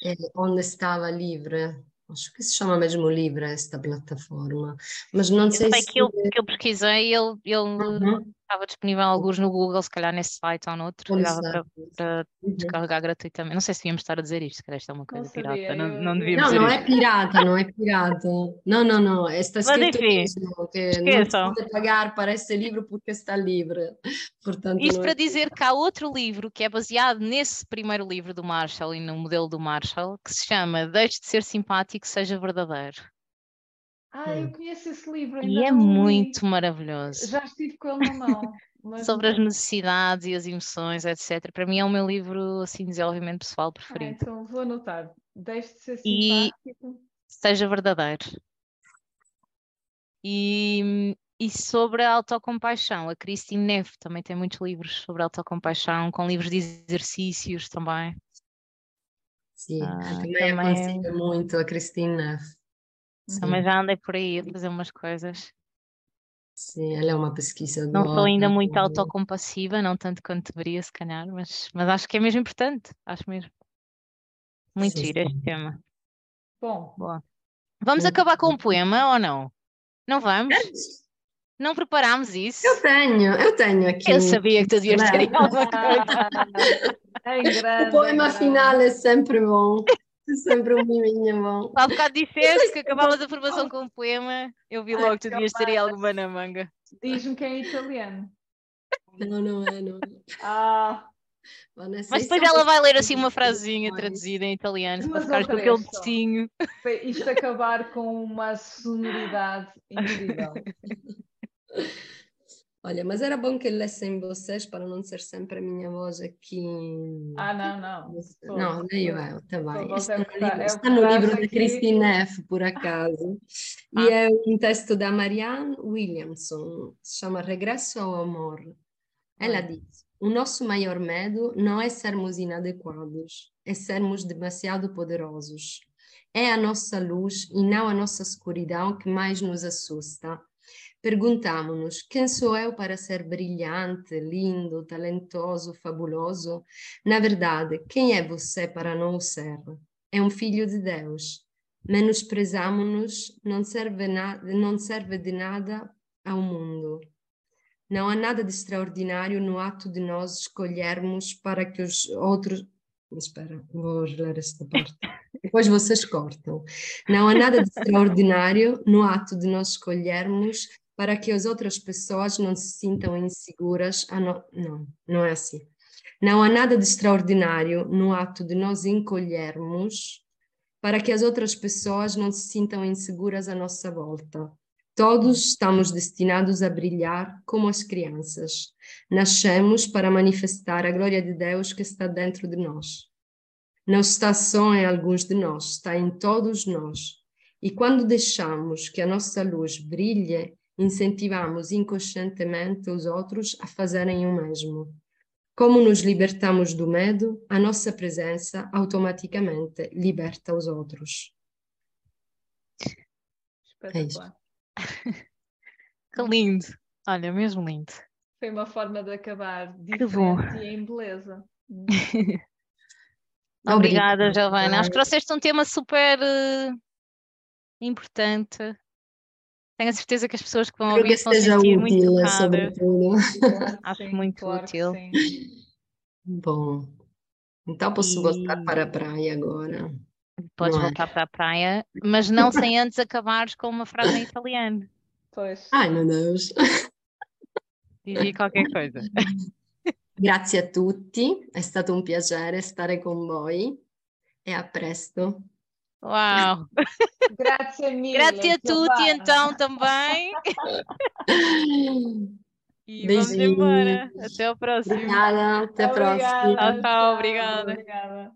eh, onde estava livre, acho que se chama mesmo livre esta plataforma, mas não eu sei, sei se... que eu, que eu pesquisei, ele, ele uhum estava disponível alguns no Google, se calhar nesse site ou noutro, dava para, para uhum. descarregar gratuitamente. Não sei se devíamos estar a dizer isto, se calhar isto é uma coisa não pirata. Sabia, não, não, não, não é pirata, não é pirata. Não, não, não. Está escrito mesmo que Esqueçam. não pode pagar para esse livro porque está livre. [LAUGHS] Portanto, isto para é dizer que há outro livro que é baseado nesse primeiro livro do Marshall e no modelo do Marshall, que se chama Deixe de ser simpático, seja verdadeiro. Ah, eu conheço esse livro. E é muito maravilhoso. Já estive com ele na mão. [LAUGHS] Sobre as necessidades e as emoções, etc. Para mim é o meu livro assim, de desenvolvimento pessoal ah, preferido. Ah, então vou anotar. Deixe de ser simpático. E seja verdadeiro. E, e sobre a autocompaixão, a Christine Neff também tem muitos livros sobre autocompaixão, com livros de exercícios também. Sim, ah, também, também aconselho muito a Christine Neff. Também já andei por aí a fazer umas coisas. Sim, ela é uma pesquisadora. Não sou ainda muito autocompassiva, não tanto quanto deveria, se calhar, mas, mas acho que é mesmo importante, acho mesmo. Muito sim, giro este tema. Bom. Boa. Vamos sim. acabar com um poema ou não? Não vamos? Não preparámos isso? Eu tenho, eu tenho aqui. Eu sabia que tu devias ter alguma [LAUGHS] coisa. o poema final é sempre bom. Sempre um miminho bom. Há bocado disseste que acabavas a formação com um poema. Eu vi logo que tu devias ter alguma na manga. Diz-me que é italiano. Não, não é, não é. Ah. Mas depois ela vai ler assim uma frasezinha traduzida em italiano para ficar com aquele textinho. Isto acabar com uma sonoridade [LAUGHS] incrível. Olha, mas era bom que lessem vocês para não ser sempre a minha voz aqui. Ah, não, não. Não, nem eu, está bem. Está, no livro, está no livro de Christine F., por acaso. Ah. E é um texto da Marianne Williamson, se chama Regresso ao Amor. Ela diz: O nosso maior medo não é sermos inadequados, é sermos demasiado poderosos. É a nossa luz e não a nossa escuridão que mais nos assusta Perguntamos-nos: quem sou eu para ser brilhante, lindo, talentoso, fabuloso? Na verdade, quem é você para não o ser? É um filho de Deus. Menosprezamos-nos, não serve, não serve de nada ao mundo. Não há nada de extraordinário no ato de nós escolhermos para que os outros. Espera, vou ler esta parte. Depois vocês cortam. Não há nada de extraordinário no ato de nós escolhermos para que as outras pessoas não se sintam inseguras. Ah, não, não, não é assim. Não há nada de extraordinário no ato de nós encolhermos para que as outras pessoas não se sintam inseguras à nossa volta. Todos estamos destinados a brilhar como as crianças. Nascemos para manifestar a glória de Deus que está dentro de nós. Não está só em alguns de nós, está em todos nós. E quando deixamos que a nossa luz brilhe, incentivamos inconscientemente os outros a fazerem o mesmo. Como nos libertamos do medo, a nossa presença automaticamente liberta os outros. Espetacular. É [LAUGHS] que lindo! Olha, mesmo lindo. Foi uma forma de acabar Que bom. diferente e em beleza. [LAUGHS] Obrigada, Giovana. Acho que trouxeste um tema super eh, importante. Tenho a certeza que as pessoas que vão ouvir vão sentir muito útil, tocadas. sobretudo. [LAUGHS] Claro que Acho sim, muito claro útil. Bom, então posso voltar E- para a praia agora. Podes Não é? voltar para a praia, mas não sem [LAUGHS] antes acabares com uma frase em italiano. Pois. Ai, meu Deus. Dizia qualquer coisa. [LAUGHS] Grazie a tutti, è stato un piacere stare con voi e a presto. Uau! Grazie mille. Grazie a tutti então também. [LAUGHS] E vamos Beijinho. embora. Até o próximo. Obrigada, até a próxima. Tchau, tchau, obrigada. Obrigada.